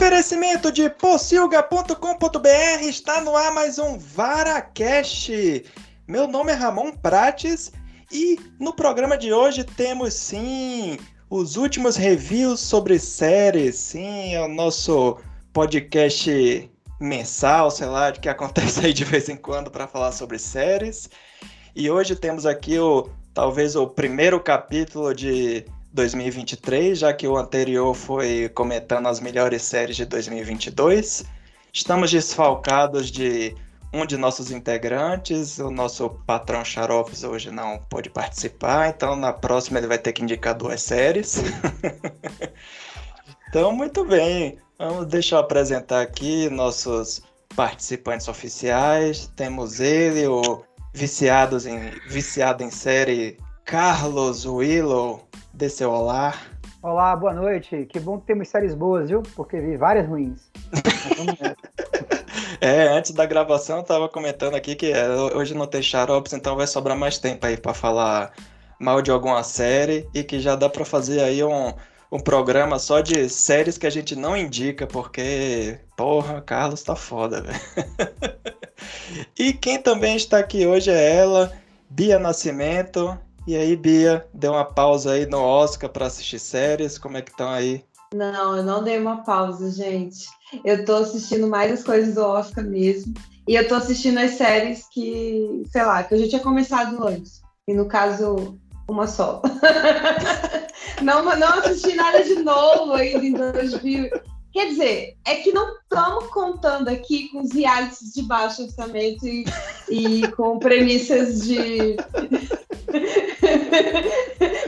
Oferecimento de pocilga.com.br está no ar mais um VaraCast. Meu nome é Ramon Prates e no programa de hoje temos sim os últimos reviews sobre séries. Sim, é o nosso podcast mensal, sei lá, que acontece aí de vez em quando para falar sobre séries. E hoje temos aqui o talvez o primeiro capítulo de 2023, já que o anterior foi comentando as melhores séries de 2022. Estamos desfalcados de um de nossos integrantes, o nosso patrão Xaropes hoje não pôde participar, então na próxima ele vai ter que indicar duas séries. então, muito bem, vamos deixar eu apresentar aqui nossos participantes oficiais. Temos ele, o viciados em, viciado em série Carlos Willow dê seu olá. Olá, boa noite. Que bom que temos séries boas, viu? Porque vi várias ruins. é, antes da gravação eu tava comentando aqui que é, hoje não tem xaropes, então vai sobrar mais tempo aí para falar mal de alguma série e que já dá para fazer aí um, um programa só de séries que a gente não indica, porque, porra, Carlos tá foda, velho. e quem também está aqui hoje é ela, Bia Nascimento. E aí, Bia, deu uma pausa aí no Oscar para assistir séries? Como é que estão aí? Não, eu não dei uma pausa, gente. Eu tô assistindo mais as coisas do Oscar mesmo. E eu tô assistindo as séries que, sei lá, que eu já tinha começado antes. E no caso, uma só. não, não assisti nada de novo ainda em 2000. Quer dizer, é que não estamos contando aqui com os realities de baixo orçamento e, e com premissas de.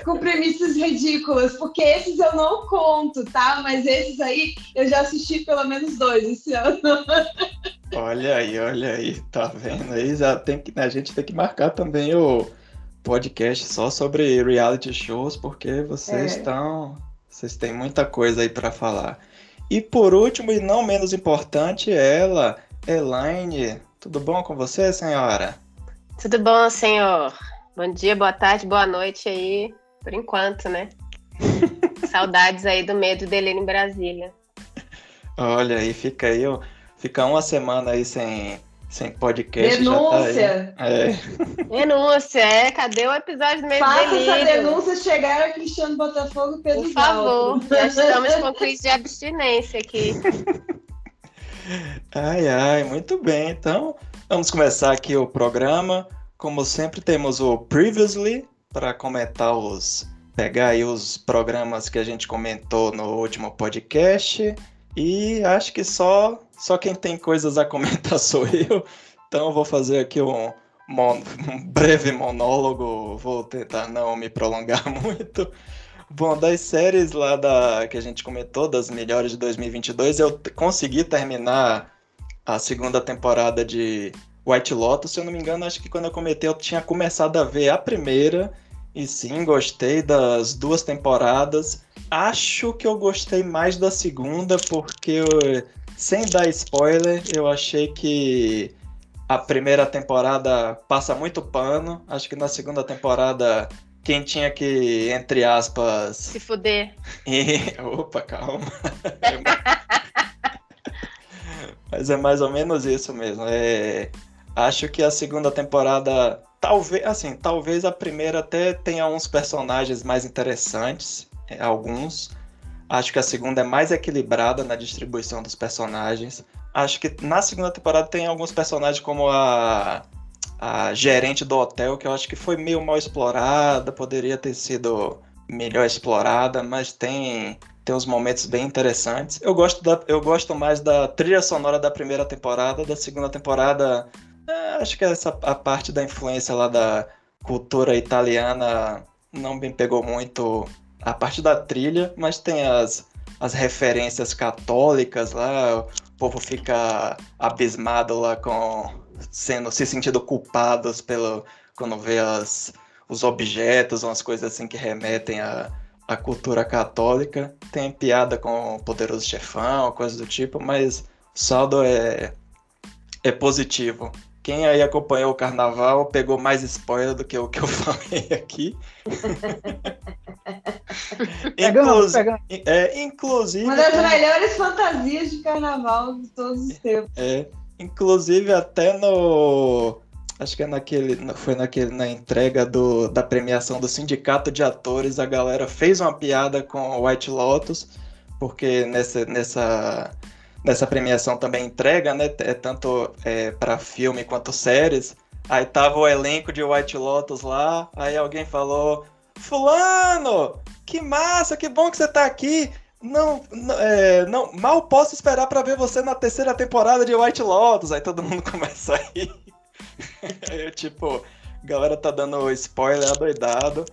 com premissas ridículas, porque esses eu não conto, tá? Mas esses aí eu já assisti pelo menos dois esse ano. olha aí, olha aí, tá vendo aí? Já tem que, a gente tem que marcar também o podcast só sobre reality shows, porque vocês é. estão. Vocês têm muita coisa aí para falar. E por último, e não menos importante, ela, Elaine. Tudo bom com você, senhora? Tudo bom, senhor. Bom dia, boa tarde, boa noite aí, por enquanto, né? Saudades aí do medo dele em Brasília. Olha aí, fica aí, fica uma semana aí sem, sem podcast. Denúncia! Tá é. Denúncia, é. Cadê o episódio do medo Faça essa denúncia chegar a Cristiano Botafogo e Pedro Por favor, já estamos com crise de abstinência aqui. Ai, ai, muito bem. Então, vamos começar aqui o programa. Como sempre, temos o Previously para comentar os. pegar aí os programas que a gente comentou no último podcast. E acho que só, só quem tem coisas a comentar sou eu. Então vou fazer aqui um, um breve monólogo. Vou tentar não me prolongar muito. Bom, das séries lá da, que a gente comentou, das melhores de 2022, eu consegui terminar a segunda temporada de White Lotus, se eu não me engano, acho que quando eu comentei eu tinha começado a ver a primeira. E sim, gostei das duas temporadas. Acho que eu gostei mais da segunda, porque, eu, sem dar spoiler, eu achei que a primeira temporada passa muito pano. Acho que na segunda temporada, quem tinha que, entre aspas. Se fuder. E... Opa, calma. Mas é mais ou menos isso mesmo. É Acho que a segunda temporada, talvez, assim, talvez a primeira até tenha uns personagens mais interessantes, é, alguns. Acho que a segunda é mais equilibrada na distribuição dos personagens. Acho que na segunda temporada tem alguns personagens como a, a gerente do hotel, que eu acho que foi meio mal explorada, poderia ter sido melhor explorada, mas tem tem uns momentos bem interessantes. Eu gosto, da, eu gosto mais da trilha sonora da primeira temporada, da segunda temporada é, acho que essa a parte da influência lá da cultura italiana não me pegou muito a parte da trilha, mas tem as, as referências católicas lá, o povo fica abismado lá com sendo se sentindo culpados pelo quando vê as, os objetos, umas coisas assim que remetem à, à cultura católica. Tem piada com o poderoso chefão, coisas do tipo, mas o saldo é é positivo. Quem aí acompanhou o carnaval pegou mais spoiler do que o que eu falei aqui. Inclusive, é, inclusive. Uma das melhores fantasias de carnaval de todos os tempos. É, inclusive até no. Acho que é naquele, foi naquele, na entrega do, da premiação do Sindicato de Atores, a galera fez uma piada com White Lotus, porque nessa, nessa, nessa premiação também entrega, né? É tanto é, para filme quanto séries. Aí tava o elenco de White Lotus lá, aí alguém falou: Fulano, que massa, que bom que você tá aqui. Não, é, não mal posso esperar para ver você na terceira temporada de White Lotus. Aí todo mundo começa a rir. aí, tipo, a galera tá dando spoiler adoidado.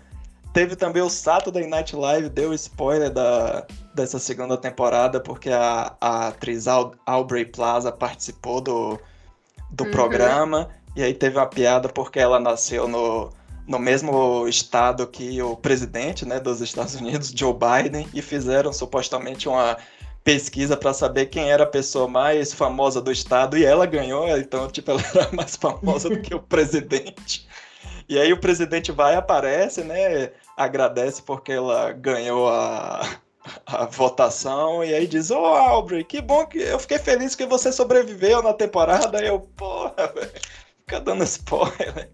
Teve também o Saturday Night Live, deu spoiler da, dessa segunda temporada, porque a, a atriz Aubrey Plaza participou do, do uhum. programa. E aí teve uma piada porque ela nasceu no, no mesmo estado que o presidente né, dos Estados Unidos, Joe Biden, e fizeram supostamente uma pesquisa para saber quem era a pessoa mais famosa do estado e ela ganhou, então tipo ela era mais famosa do que o presidente. E aí o presidente vai aparece, né, agradece porque ela ganhou a, a votação e aí diz: "Ô, oh, Aubrey, que bom que eu fiquei feliz que você sobreviveu na temporada". E eu, porra, velho ficar dando spoiler.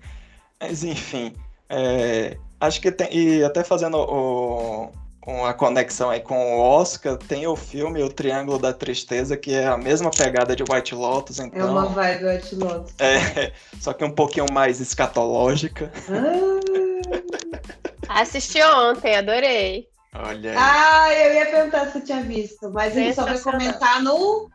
Mas enfim, é, acho que tem. E até fazendo o, uma conexão aí com o Oscar, tem o filme O Triângulo da Tristeza, que é a mesma pegada de White Lotus. Então, é uma vibe White Lotus. É, só que um pouquinho mais escatológica. Ah. Assisti ontem, adorei. Olha aí. Ah, eu ia perguntar se você tinha visto, mas gente só vai comentar no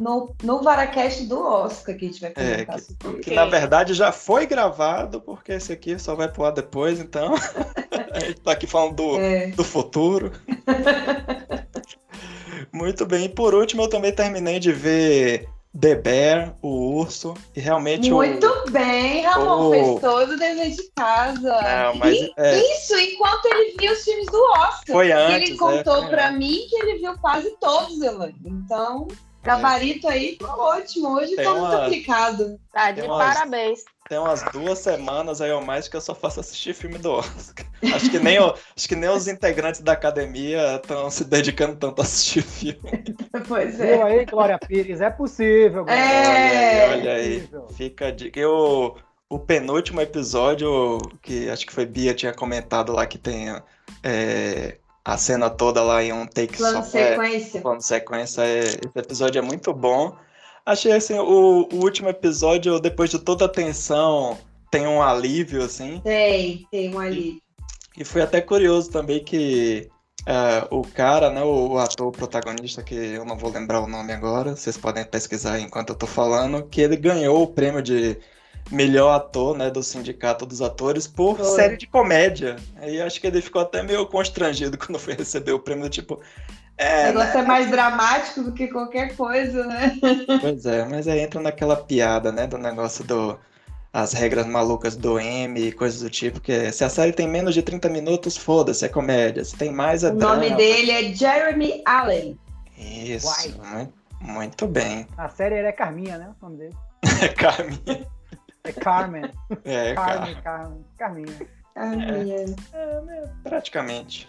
no, no Varacast do Oscar que a gente vai é, comentar. É, que, que, na verdade já foi gravado, porque esse aqui só vai pro ar depois, então. a gente tá aqui falando do, é. do futuro. Muito bem. E por último, eu também terminei de ver The Bear, o urso, e realmente Muito o, bem, Ramon, o... fez todo o dever de casa. Não, mas, e, é... Isso, enquanto ele viu os filmes do Oscar. Foi antes, Ele contou é, para mim que ele viu quase todos, Elaine. Então... Gabarito aí, ótimo. Hoje tem tá uma... muito aplicado. Tá, de umas... parabéns. Tem umas duas semanas aí ou mais que eu só faço assistir filme do Oscar. Acho que nem, o... Acho que nem os integrantes da academia estão se dedicando tanto a assistir filme. pois é. Viu aí, Glória Pires? É possível. Glória. É, olha aí, olha aí. Fica a dica. Eu, o penúltimo episódio, que acho que foi Bia tinha comentado lá que tem é, a cena toda lá em um take plano só. Sequência. É, plano sequência. É, esse episódio é muito bom. Achei assim, o, o, último episódio, depois de toda a tensão, tem um alívio, assim. Tem, tem um alívio. E, e foi até curioso também que uh, o cara, né, o, o, ator protagonista, que eu não vou lembrar o nome agora, vocês podem pesquisar enquanto eu tô falando, que ele ganhou o prêmio de melhor ator, né, do Sindicato dos Atores por foi. série de comédia. Aí acho que ele ficou até meio constrangido quando foi receber o prêmio, tipo. É, o negócio né? é mais dramático do que qualquer coisa, né? Pois é, mas aí entra naquela piada, né, do negócio do as regras malucas do M e coisas do tipo, que se a série tem menos de 30 minutos, foda-se, é comédia. Se tem mais, é o drama. O nome dele é Jeremy Allen. Isso, muito, muito bem. A série é Carminha, né? O nome dele. É Carminha. É Carmen. É, Carmen, Carmen. Carminha. Carminha. É, é, praticamente.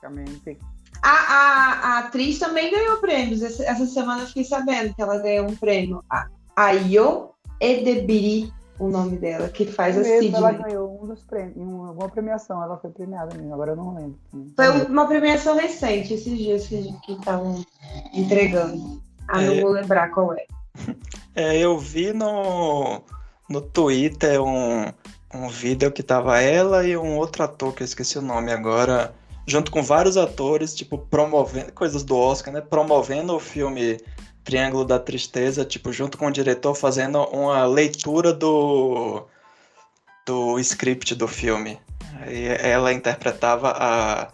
Praticamente. A, a, a, atriz também ganhou prêmios. Essa semana eu fiquei sabendo que ela ganhou um prêmio. A Ayo Edebiri, o nome dela, que faz a Sidney. Ela ganhou um dos prêmios, uma premiação. Ela foi premiada mesmo, agora eu não lembro. Foi uma premiação recente, esses dias que estavam entregando. Ah, é, não vou lembrar qual é. É, eu vi no no Twitter um, um vídeo que tava ela e um outro ator, que eu esqueci o nome agora, junto com vários atores, tipo, promovendo coisas do Oscar, né? Promovendo o filme Triângulo da Tristeza, tipo, junto com o diretor, fazendo uma leitura do, do script do filme. Aí ela interpretava a,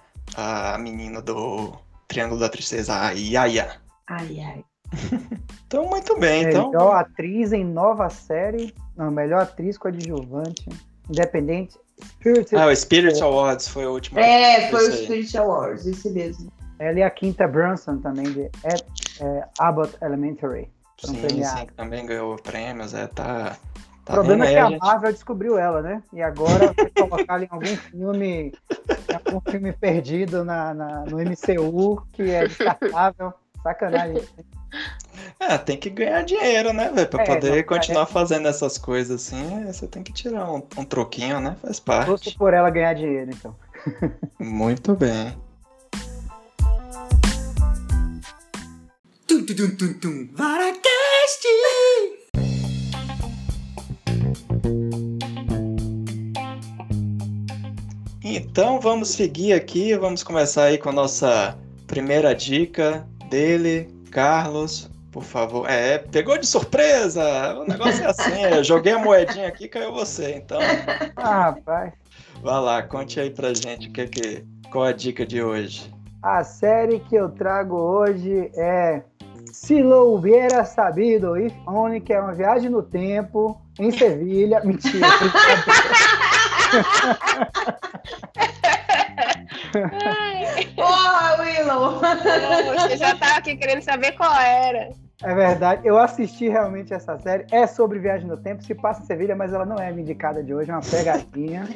a menina do Triângulo da Tristeza, a Yaya. Ai, ai. então, muito bem. Então... Melhor atriz em nova série. Não, melhor atriz coadjuvante. Independente. Spirit ah, o Spirit Awards foi o último. É, foi o Spirit Awards, esse mesmo. Ela e a Quinta Brunson também, de é, Abbott Elementary. Sim, sim, também ganhou prêmios, é, tá... Tá o problema é que a, gente... Marvel descobriu ela, né? E agora vai colocar ela em algum filme É um filme perdido na, na, no MCU que é descartável. Sacanagem. É, tem que ganhar dinheiro, né, velho? Pra É, poder não, continuar é- fazendo essas coisas assim, você tem que tirar um, um troquinho, né? Faz parte. Torço por ela ganhar dinheiro, então. Muito bem. Tum, tum, tum, tum, tum. Varacast! Então vamos seguir aqui, vamos começar aí com a nossa primeira dica dele, Carlos. Por favor. É, pegou de surpresa! O negócio é assim, eu joguei a moedinha aqui e caiu você. Então, Ah, rapaz. vai lá, conte aí pra gente o que que, qual a dica de hoje. A série que eu trago hoje é Se Lo Hubiera Sabido If Only, que é uma viagem no tempo em Sevilha. Mentira. Porra, Willow! Você já tava aqui querendo saber qual era. É verdade, eu assisti realmente essa série. É sobre viagem no tempo, se passa em Sevilha, mas ela não é a minha indicada de hoje, é uma pegadinha.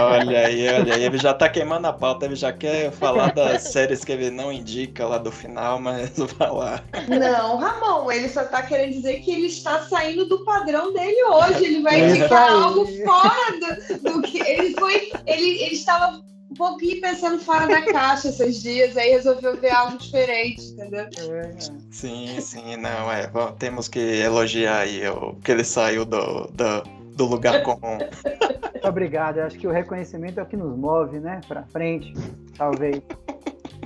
Olha aí, olha aí, ele já tá queimando a pauta, ele já quer falar das séries que ele não indica lá do final, mas vai lá. Não, Ramon, ele só tá querendo dizer que ele está saindo do padrão dele hoje. Ele vai indicar algo fora do, do que. Ele foi. Ele, ele estava pouquinho pensando fora da caixa esses dias, aí resolveu ver algo diferente, entendeu? É, Sim, sim, não, é, vamos- temos que elogiar aí o que ele saiu do, do, do lugar comum. Obrigado, eu acho que o reconhecimento é o que nos move, né? Pra frente, talvez.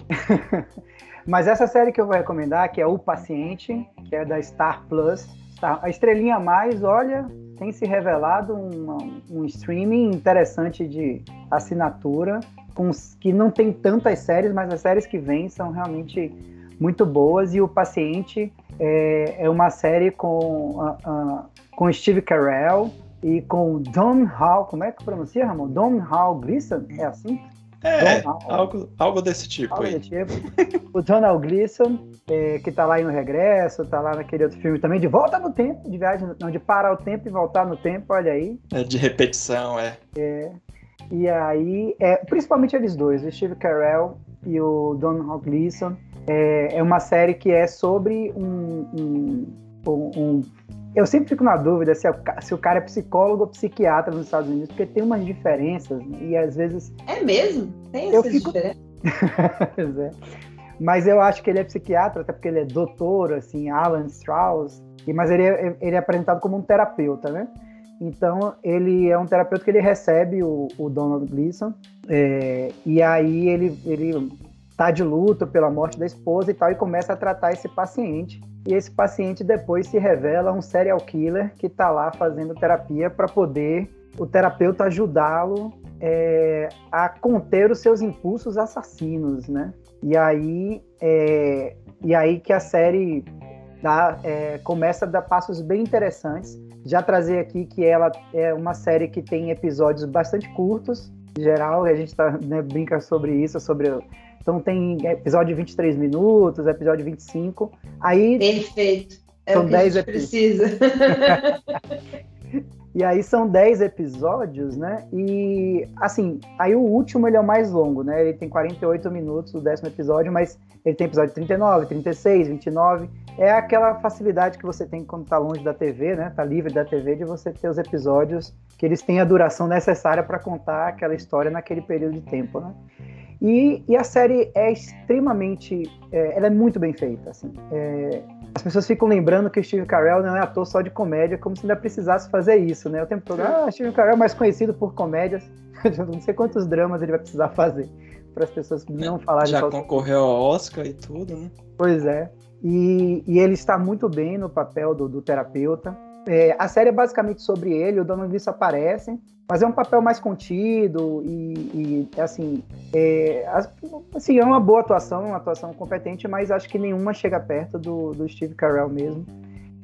Mas essa série que eu vou recomendar, que é O Paciente, que é da Star Plus. Star- A estrelinha a mais, olha, tem se revelado uma- um streaming interessante de assinatura, com, que não tem tantas séries, mas as séries que vêm são realmente muito boas. E O Paciente é, é uma série com, com Steve Carell, e com Don Hall, como é que pronuncia, Ramon? Don Hall Gleason? É assim? É, Hall. algo, algo desse tipo Algo aí. do tipo. O Donald Gleason, é, que tá lá em No Regresso, tá lá naquele outro filme também, de volta no tempo, de viagem, não, de parar o tempo e voltar no tempo, olha aí. É de repetição, é. E aí, é, principalmente eles dois, o Steve Carell e o Donald Gleason, é, é uma série que é sobre um, um- um- eu sempre fico na dúvida se, é se o cara é psicólogo ou psiquiatra nos Estados Unidos, porque tem umas diferenças, né? e às vezes É mesmo? Tem Eu essa fico- diferença? Pois é. Mas eu acho que ele é psiquiatra, até porque ele é doutor, assim, Alan Strauss, e- mas ele é, ele é apresentado como um terapeuta, né? Então, ele é um terapeuta que ele recebe o, o Donald Gleason, é, e aí ele, ele tá de luto pela morte da esposa e tal, e começa a tratar esse paciente. E esse paciente depois se revela um serial killer que tá lá fazendo terapia para poder o terapeuta ajudá-lo é, a conter os seus impulsos assassinos, né? E aí, é, e aí que a série dá, é, começa a dar passos bem interessantes. Já trazer aqui que ela é uma série que tem episódios bastante curtos, em geral, a gente tá, né, brinca sobre isso, sobre... Então tem episódio de 23 minutos, episódio de 25. Aí Perfeito. É São o que a 10 gente episódios. precisa. E aí são 10 episódios, né? E assim, aí o último ele é o mais longo, né? Ele tem 48 minutos, o décimo episódio, mas ele tem episódio 39, 36, 29. É aquela facilidade que você tem quando tá longe da TV, né? Tá livre da TV de você ter os episódios que eles têm a duração necessária para contar aquela história naquele período de tempo, né? E, e a série é extremamente, é, ela é muito bem feita, assim. É, as pessoas ficam lembrando que o Steve Carell não é ator só de comédia, como se ainda precisasse fazer isso, né? O tempo todo, ah, Steve Carell é mais conhecido por comédias. não sei quantos dramas ele vai precisar fazer para as pessoas não falarem Já só concorreu ao Oscar e tudo, né? Pois é. E, e ele está muito bem no papel do, do terapeuta. É, a série é basicamente sobre ele, o Donald Gleason aparece, mas é um papel mais contido e, e, assim, é, as- assim, é uma boa atuação, uma atuação competente, mas acho que nenhuma chega perto do, do Steve Carell mesmo.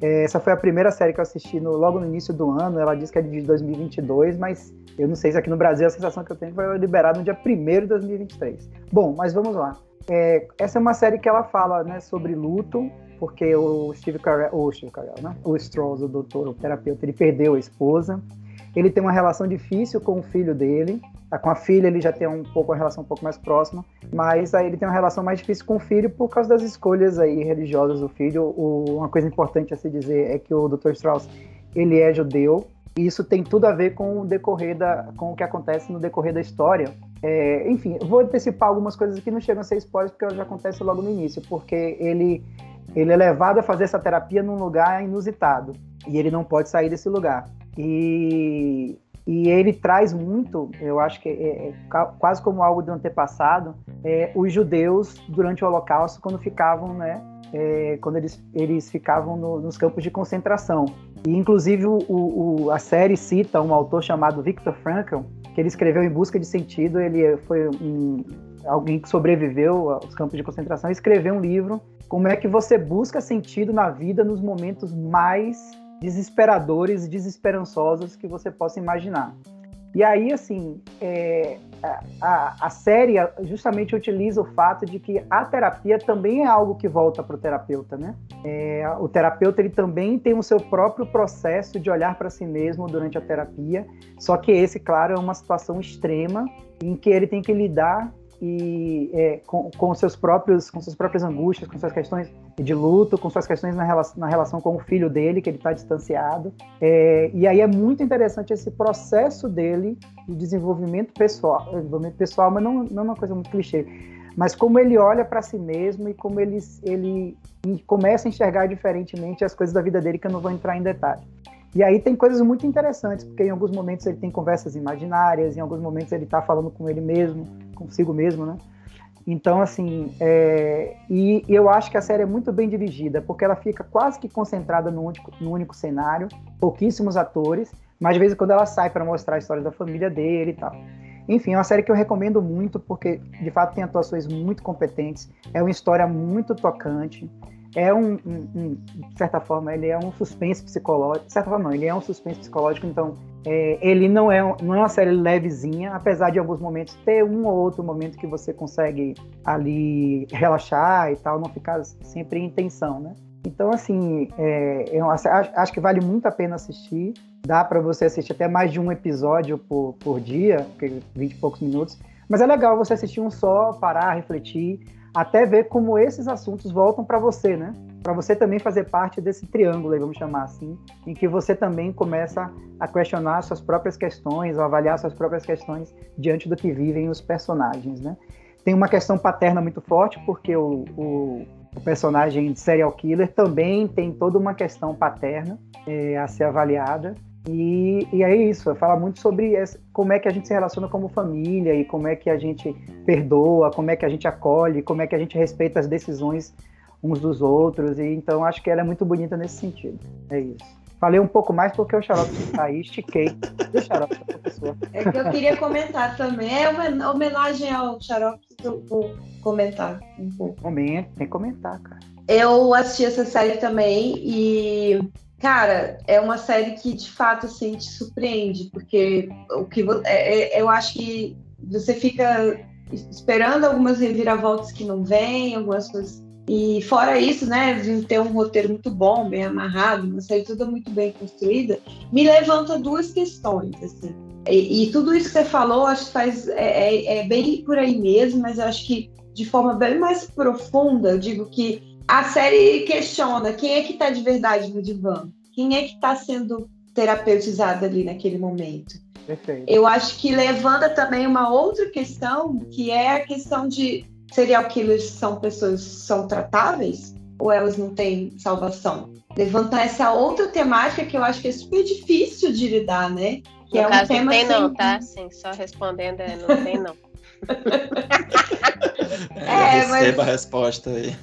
É, essa foi a primeira série que eu assisti no- logo no início do ano, ela diz que é de 2022, mas eu não sei se aqui no Brasil a sensação que eu tenho é foi liberado no dia 1 de 2023. Bom, mas vamos lá. É, essa é uma série que ela fala né, sobre luto, porque o Steve Carell, o Steve Carell, né? O Strauss, o doutor, o terapeuta, ele perdeu a esposa. Ele tem uma relação difícil com o filho dele. com a filha ele já tem um pouco uma relação um pouco mais próxima, mas aí ele tem uma relação mais difícil com o filho por causa das escolhas aí religiosas do filho. O, uma coisa importante a se dizer é que o Dr. Strauss ele é judeu e isso tem tudo a ver com o decorrer da, com o que acontece no decorrer da história. É, enfim, vou antecipar algumas coisas que não chegam a ser spoilers porque já acontece logo no início, porque ele ele é levado a fazer essa terapia num lugar inusitado e ele não pode sair desse lugar. E e ele traz muito, eu acho que é, é quase como algo do antepassado, é, os judeus durante o Holocausto, quando ficavam, né, é, quando eles, eles ficavam no, nos campos de concentração. E, inclusive, o, o, a série cita um autor chamado Viktor Frankl, que ele escreveu Em Busca de Sentido. Ele foi um, alguém que sobreviveu aos campos de concentração e escreveu um livro como é que você busca sentido na vida nos momentos mais desesperadores e desesperançosos que você possa imaginar. E aí, assim, é, a, a, série justamente utiliza o fato de que a terapia também é algo que volta para o terapeuta, né? É, o terapeuta ele também tem o seu próprio processo de olhar para si mesmo durante a terapia, só que esse, claro, é uma situação extrema em que ele tem que lidar e é, com, com, seus próprios, com suas próprias angústias, com suas questões de luto, com suas questões na relação, na relação com o filho dele, que ele está distanciado. É, e aí é muito interessante esse processo dele de desenvolvimento pessoal, desenvolvimento pessoal, mas não, não é uma coisa muito clichê, mas como ele olha para si mesmo e como ele, ele começa a enxergar diferentemente as coisas da vida dele, que eu não vou entrar em detalhe. E aí tem coisas muito interessantes, porque em alguns momentos ele tem conversas imaginárias, em alguns momentos ele está falando com ele mesmo, consigo mesmo, né? Então, assim, é... e eu acho que a série é muito bem dirigida, porque ela fica quase que concentrada no único, no único cenário, pouquíssimos atores, mas de vez em quando ela sai para mostrar a história da família dele e tal. Enfim, é uma série que eu recomendo muito, porque de fato tem atuações muito competentes, é uma história muito tocante, é um, um, um, de certa forma, ele é um suspense psicológico. De certa forma, não, ele é um suspense psicológico, então é, ele não é, não é uma série levezinha, apesar de em alguns momentos ter um ou outro momento que você consegue ali relaxar e tal, não ficar sempre em tensão, né? Então, assim, é, eu acho, acho que vale muito a pena assistir. Dá para você assistir até mais de um episódio por, por dia, 20 e poucos minutos. Mas é legal você assistir um só, parar, refletir até ver como esses assuntos voltam para você, né? Para você também fazer parte desse triângulo, vamos chamar assim, em que você também começa a questionar suas próprias questões, ou avaliar suas próprias questões diante do que vivem os personagens, né? Tem uma questão paterna muito forte, porque o, o, o personagem de serial killer também tem toda uma questão paterna é, a ser avaliada. E, e é isso, fala muito sobre essa, como é que a gente se relaciona como família e como é que a gente perdoa, como é que a gente acolhe, como é que a gente respeita as decisões uns dos outros. E então acho que ela é muito bonita nesse sentido. É isso. Falei um pouco mais porque o xarope está aí, estiquei. Deixa xarope da professora. É que eu queria comentar também. É uma homenagem ao xarope que eu vou comentar um pouco. Momento, tem que comentar, cara. Eu assisti essa série também e Cara, é uma série que de fato assim, te surpreende, porque o que é, é, eu acho que você fica esperando algumas reviravoltas que não vêm, algumas coisas. E fora isso, né, ter um roteiro muito bom, bem amarrado, uma série toda muito bem construída, me levanta duas questões, assim. E, e tudo isso que você falou, acho que faz é, é, é bem por aí mesmo, mas eu acho que de forma bem mais profunda, eu digo que a série questiona quem é que está de verdade no divã, quem é que está sendo terapeutizado ali naquele momento. Perfeito. Eu acho que levanta também uma outra questão, que é a questão de serial killers são pessoas são tratáveis ou elas não têm salvação. Levantar essa outra temática que eu acho que é super difícil de lidar, né? Que no é um caso, tema não tem não, tá? Sim, só respondendo, é, não tem não. é, receba mas... a resposta aí.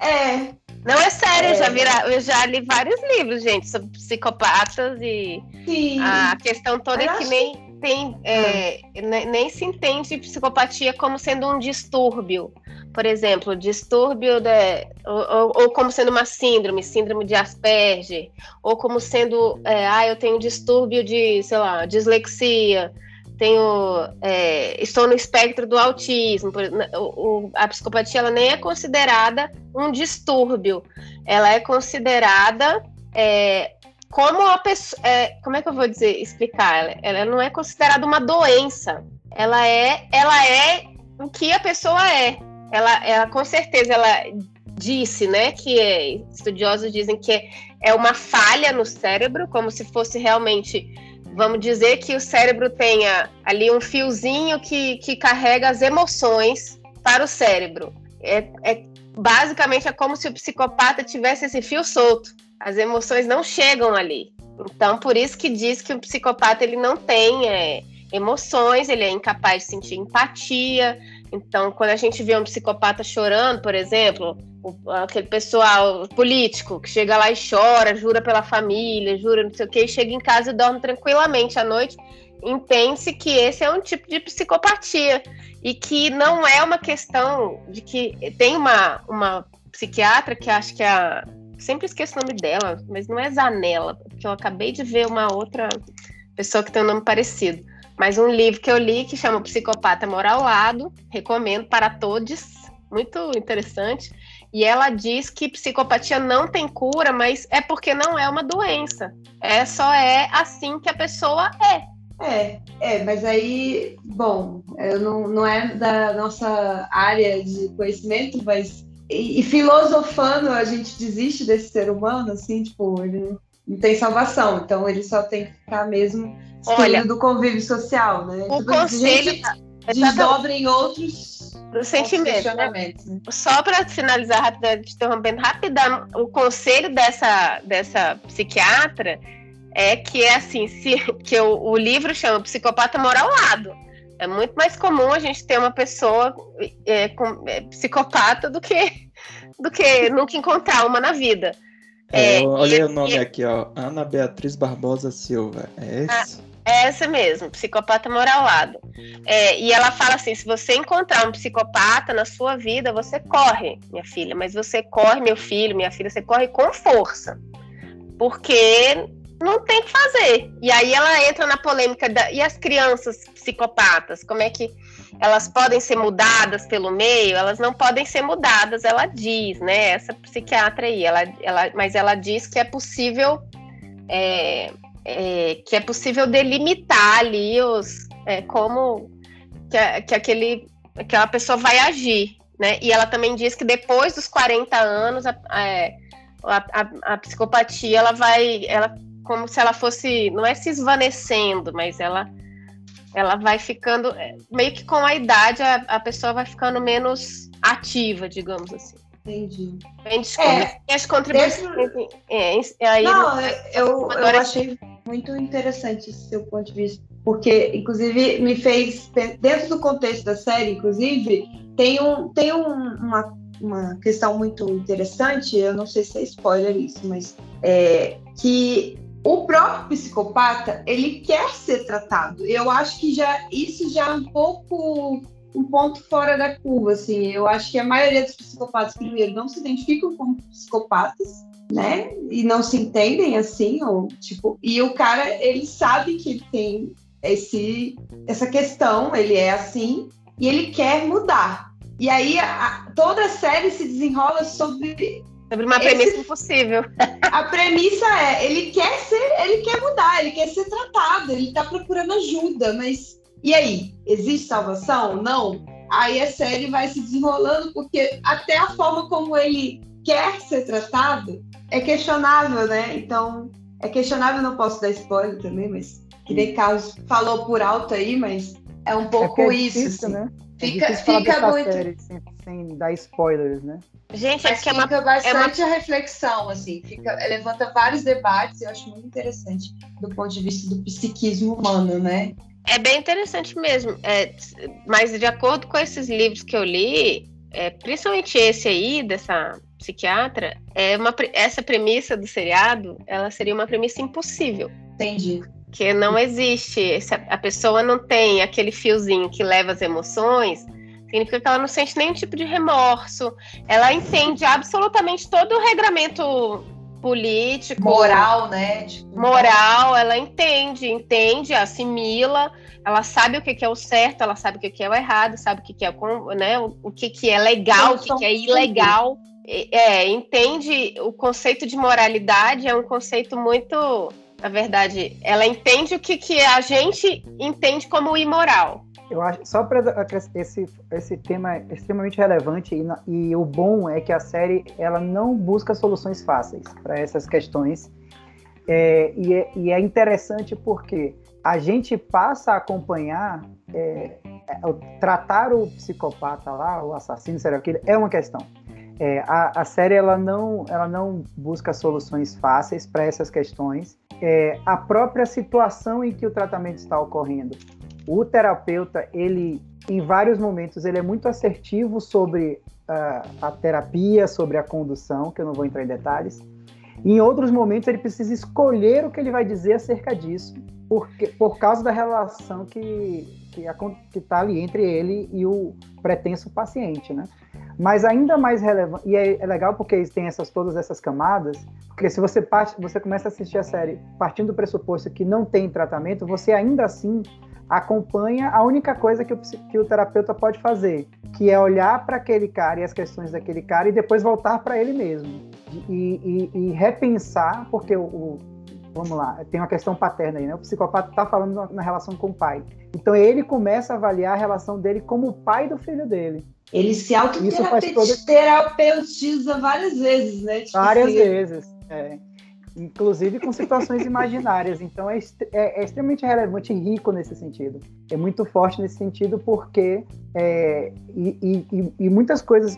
É. Não é sério, é. Eu, já vira, eu já li vários livros, gente, sobre psicopatas e Sim. a questão toda é que nem tem é, hum. nem se entende psicopatia como sendo um distúrbio. Por exemplo, distúrbio de, ou, ou, como sendo uma síndrome, síndrome de Asperger, ou como sendo, é, ah, eu tenho distúrbio de, sei lá, dislexia tenho é, estou no espectro do autismo. O, a psicopatia ela nem é considerada um distúrbio, ela é considerada é, como a pessoa, é, como é que eu vou dizer, explicar? Ela, ela não é considerada uma doença. ela é, ela é o que a pessoa é. Ela, ela com certeza, ela disse, né, que é, estudiosos dizem que é, é uma falha no cérebro, como se fosse realmente, vamos dizer que o cérebro tenha ali um fiozinho que, que carrega as emoções para o cérebro. É, é basicamente é como se o psicopata tivesse esse fio solto. As emoções não chegam ali. Então, por isso que diz que o psicopata ele não tem é, emoções, ele é incapaz de sentir empatia. Então, quando a gente vê um psicopata chorando, por exemplo, o, aquele pessoal político que chega lá e chora, jura pela família, jura não sei o que, e chega em casa e dorme tranquilamente à noite, entende-se que esse é um tipo de psicopatia e que não é uma questão de que tem uma, uma psiquiatra que acho que é a sempre esqueço o nome dela, mas não é Zanella, porque eu acabei de ver uma outra pessoa que tem um nome parecido. Mas um livro que eu li que chama Psicopata Mora ao Lado, recomendo para todos, muito interessante. E ela diz que psicopatia não tem cura, mas é porque não é uma doença. É só é assim que a pessoa é. É, é, mas aí, bom, não, não é da nossa área de conhecimento, mas e, e, filosofando, a gente desiste desse ser humano, assim, tipo, ele não tem salvação, então ele só tem que ficar mesmo Olha, do convívio social, né? O tipo, conselho gente desdobra em outros sentimentos. Né? Só para finalizar rapidamente, interrompendo rapidão, o conselho dessa, dessa psiquiatra é que é assim, se, que o, o livro chama Psicopata Moral Lado é muito mais comum a gente ter uma pessoa é, com, é, psicopata do que, do que nunca encontrar uma na vida. É, olha o nome e, aqui, ó. Ana Beatriz Barbosa Silva. É esse? É essa mesmo, psicopata moralado. É, e ela fala assim: se você encontrar um psicopata na sua vida, você corre, minha filha. Mas você corre, meu filho, minha filha, você corre com força. Porque não tem que fazer. E aí ela entra na polêmica da, e as crianças psicopatas, como é que elas podem ser mudadas pelo meio? Elas não podem ser mudadas, ela diz, né? Essa psiquiatra aí, ela, ela, mas ela diz que é possível é, é, que é possível delimitar ali os é, como que, que aquele aquela pessoa vai agir, né? E ela também diz que depois dos 40 anos a, é, a, a, a psicopatia ela vai ela como se ela fosse, não é se esvanecendo, mas ela ela vai ficando é, meio que com a idade a, a pessoa vai ficando menos ativa, digamos assim. Entendi. É, as contribuições. É, é, aí, não, eu, eu achei muito interessante esse seu ponto de vista, porque, inclusive, me fez, dentro do contexto da série, inclusive, tem, um, tem um, uma, uma questão muito interessante, eu não sei se é spoiler isso, mas é, que o próprio psicopata ele quer ser tratado. Eu acho que já isso já é um pouco um ponto fora da curva, assim. Eu acho que a maioria dos psicopatas primeiro não se identificam como psicopatas, né? E não se entendem assim, ou tipo, e o cara ele sabe que ele tem esse essa questão, ele é assim e ele quer mudar. E aí a, toda a série se desenrola sobre Sobre uma premissa Esse, impossível. A premissa é, ele quer ser, ele quer mudar, ele quer ser tratado, ele tá procurando ajuda, mas e aí? Existe salvação? Não? Aí a série vai se desenrolando, porque até a forma como ele quer ser tratado é questionável, né? Então, é questionável, não posso dar spoiler também, mas que nem Carlos falou por alto aí, mas é um pouco é é isso. Difícil, assim. né? Fica, é fica muito. Série, sem, sem dar spoilers, né? Gente, é que é uma, bastante é uma... a reflexão, assim, fica, levanta vários debates, eu acho muito interessante do ponto de vista do psiquismo humano, né? É bem interessante mesmo, é, mas de acordo com esses livros que eu li, é, principalmente esse aí, dessa psiquiatra, é uma, essa premissa do seriado, ela seria uma premissa impossível. Entendi. Que não existe, a pessoa não tem aquele fiozinho que leva as emoções, Significa que ela não sente nenhum tipo de remorso. Ela entende absolutamente todo o regramento político. Moral, né? Tipo, moral, ela entende, entende, assimila. Ela sabe o que é o certo, ela sabe o que é o errado, sabe o que é o, né, o que é legal, o que é ilegal. É, entende o conceito de moralidade, é um conceito muito. Na verdade, ela entende o que, que a gente entende como imoral Eu acho só para esse esse tema é extremamente relevante e, e, o bom é que a série ela não busca soluções fáceis para essas questões é, e, é, e, é, interessante porque a gente passa a acompanhar é, é tratar o psicopata lá, o assassino, serial killer, é uma questão. É, a, a, série ela não, ela não busca soluções fáceis para essas questões. É, a própria situação em que o tratamento está ocorrendo. O terapeuta, ele, em vários momentos, ele é muito assertivo sobre uh, a terapia, sobre a condução, que eu não vou entrar em detalhes em outros momentos, ele precisa escolher o que ele vai dizer acerca disso, porque, por causa da relação que está ali entre ele e o pretenso paciente, né? Mas ainda mais relevante, e é, é, legal porque tem essas, todas essas camadas, porque se você, parte, você começa a assistir a série partindo do pressuposto que não tem tratamento, você ainda assim acompanha a única coisa que o, que o terapeuta pode fazer, que é olhar para aquele cara e as questões daquele cara e depois voltar para ele mesmo. E, e, e repensar, porque o, vamos lá, tem uma questão paterna aí, né? O psicopata está falando na, relação com o pai. Então ele começa a avaliar a relação dele como o pai do filho dele. Ele se autoterapeutiza todo... várias vezes, né? Tipo várias assim. vezes, é. Inclusive com situações imaginárias. Então é, é, é, extremamente relevante e rico nesse sentido. É muito forte nesse sentido porque é, e, e, e, muitas coisas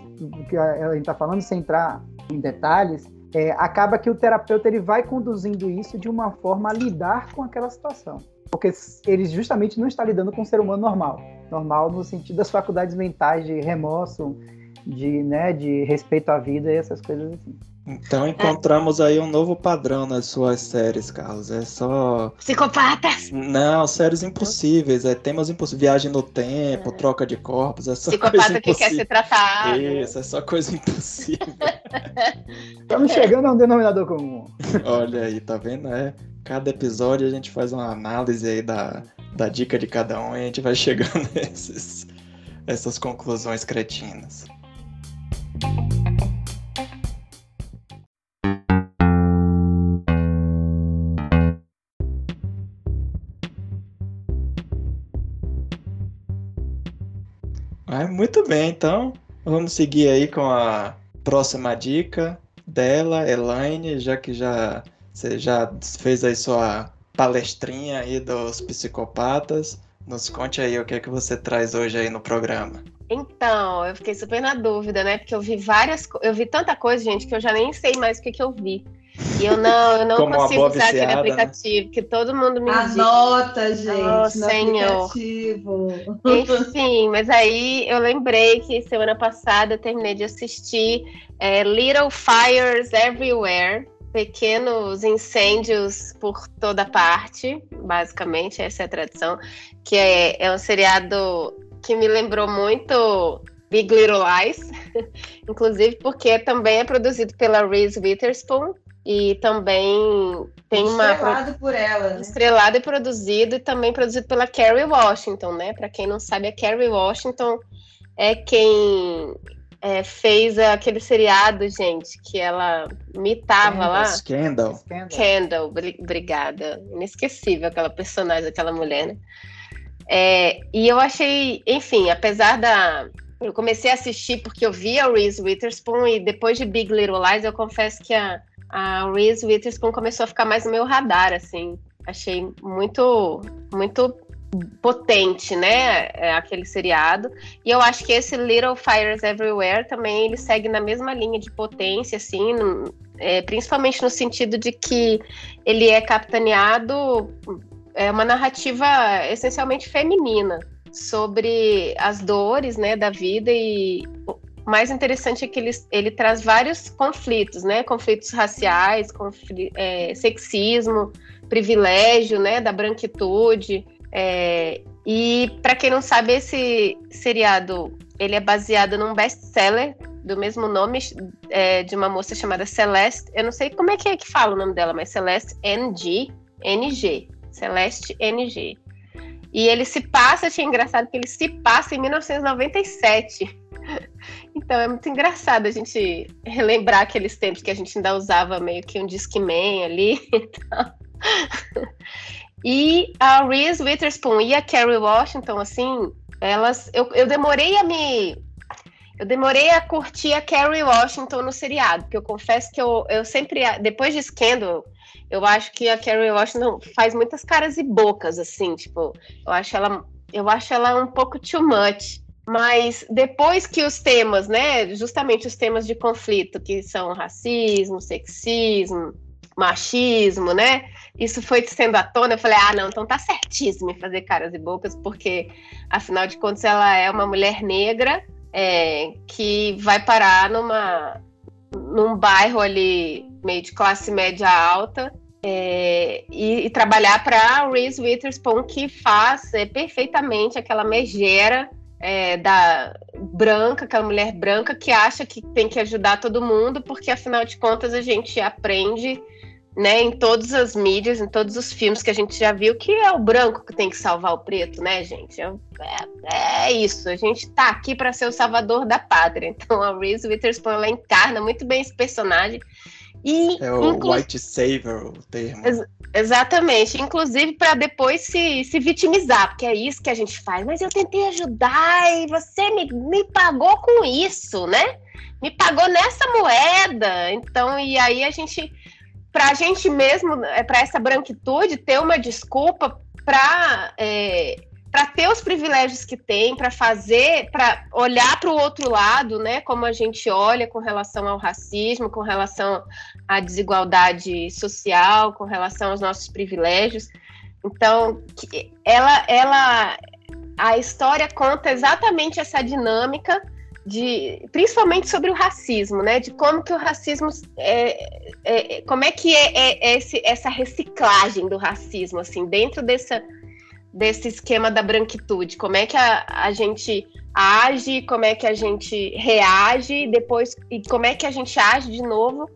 que a gente está falando, sem entrar em detalhes, é, acaba que o terapeuta ele vai conduzindo isso de uma forma a lidar com aquela situação. Porque ele justamente não está lidando com um ser humano normal. Normal no sentido das faculdades mentais de remorso, de, né, de respeito à vida e essas coisas assim. Então encontramos aí um novo padrão nas suas séries, Carlos. É só. Psicopatas! Não, séries impossíveis. É temas impossíveis. Viagem no tempo, é. troca de corpos. É só Psicopata coisa que quer ser tratado. Isso, é só coisa impossível. Estamos chegando a um denominador comum. Olha aí, tá vendo? É, cada episódio a gente faz uma análise aí da, da dica de cada um e a gente vai chegando nesses, essas conclusões cretinas. Ah, muito bem, então vamos seguir aí com a próxima dica dela, Elaine, já que já você já fez aí sua palestrinha aí dos psicopatas. Nos conte aí o que é que você traz hoje aí no programa. Então, eu fiquei super na dúvida, né? Porque eu vi várias, eu vi tanta coisa, gente, que eu já nem sei mais o que, que eu vi. E eu não, eu não Como consigo usar aquele né? aplicativo, né? que todo mundo me Anota, diz. gente, oh, senhor. aplicativo. Enfim, mas aí eu lembrei que semana passada eu terminei de assistir é, Little Fires Everywhere, pequenos incêndios por toda parte, basicamente, essa é a tradução, que é, é um seriado que me lembrou muito Big Little Lies, inclusive porque também é produzido pela Reese Witherspoon, e também tem uma estrelado por ela, né? estrelado e produzido e também produzido pela Kerry Washington, né? Para quem não sabe, a Kerry Washington é quem é, fez aquele seriado, gente, que ela mitava lá. Scandal. Scandal, obrigada. Inesquecível aquela personagem, aquela mulher, né? É, e eu achei, enfim, apesar da. Eu comecei a assistir porque eu vi a Reese Witherspoon e depois de Big Little Lies, eu confesso que a, a Reese Witherspoon começou a ficar mais no meu radar, assim. Achei muito, muito potente, né, é, aquele seriado. E eu acho que esse Little Fires Everywhere também ele segue na mesma linha de potência, assim, no, é, principalmente no sentido de que ele é capitaneado é uma narrativa essencialmente feminina sobre as dores, né, da vida e o mais interessante é que ele, ele traz vários conflitos, né? Conflitos raciais, é, sexismo, privilégio, né? Da branquitude. É, e para quem não sabe, esse seriado ele é baseado num best-seller do mesmo nome é, de uma moça chamada Celeste. Eu não sei como é que é que fala o nome dela, mas Celeste NG, NG, Celeste NG. E ele se passa, achei engraçado que ele se passa em 1997. Então é muito engraçado a gente relembrar aqueles tempos que a gente ainda usava meio que um Discman ali e. E a Reese Witherspoon e a Kerry Washington, assim, Elas, eu, eu demorei a me eu demorei a curtir a Carrie Washington no seriado, porque eu confesso que eu, eu sempre, depois de Scandal, eu acho que a Carrie Washington faz muitas caras e bocas, assim, tipo, eu acho ela, eu acho ela um pouco too much. Mas depois que os temas, né, justamente os temas de conflito, que são racismo, sexismo, machismo, né, isso foi sendo à tona, eu falei, ah, não, então tá certíssimo em fazer caras e bocas, porque afinal de contas ela é uma mulher negra é, que vai parar numa, num bairro ali meio de classe média alta é, e, e, trabalhar para Reese Witherspoon, que faz é, perfeitamente aquela megera é, da branca, aquela mulher branca que acha que tem que ajudar todo mundo, porque afinal de contas a gente aprende né, em todas as mídias, em todos os filmes que a gente já viu, que é o branco que tem que salvar o preto, né, gente? É, é, isso, a gente tá aqui para ser o salvador da pátria. Então a Reese Witherspoon ela encarna muito bem esse personagem. E, é o inclu... white savior, o termo. Ex exatamente, inclusive para depois se, se vitimizar, porque é isso que a gente faz. Mas eu tentei ajudar e você me, me pagou com isso, né? Me pagou nessa moeda. Então, e aí a gente para a gente mesmo, é, para essa branquitude, ter uma desculpa para é, para ter os privilégios que tem, para fazer, para olhar para o outro lado, né? Como a gente olha com relação ao racismo, com relação à desigualdade social, com relação aos nossos privilégios. Então, ela, ela, a história conta exatamente essa dinâmica de principalmente sobre o racismo, né? De como que o racismo é, é como é que é, é, é, esse, essa reciclagem do racismo assim dentro dessa, desse esquema da branquitude, como é que a, a gente age, como é que a gente reage depois e como é que a gente age de novo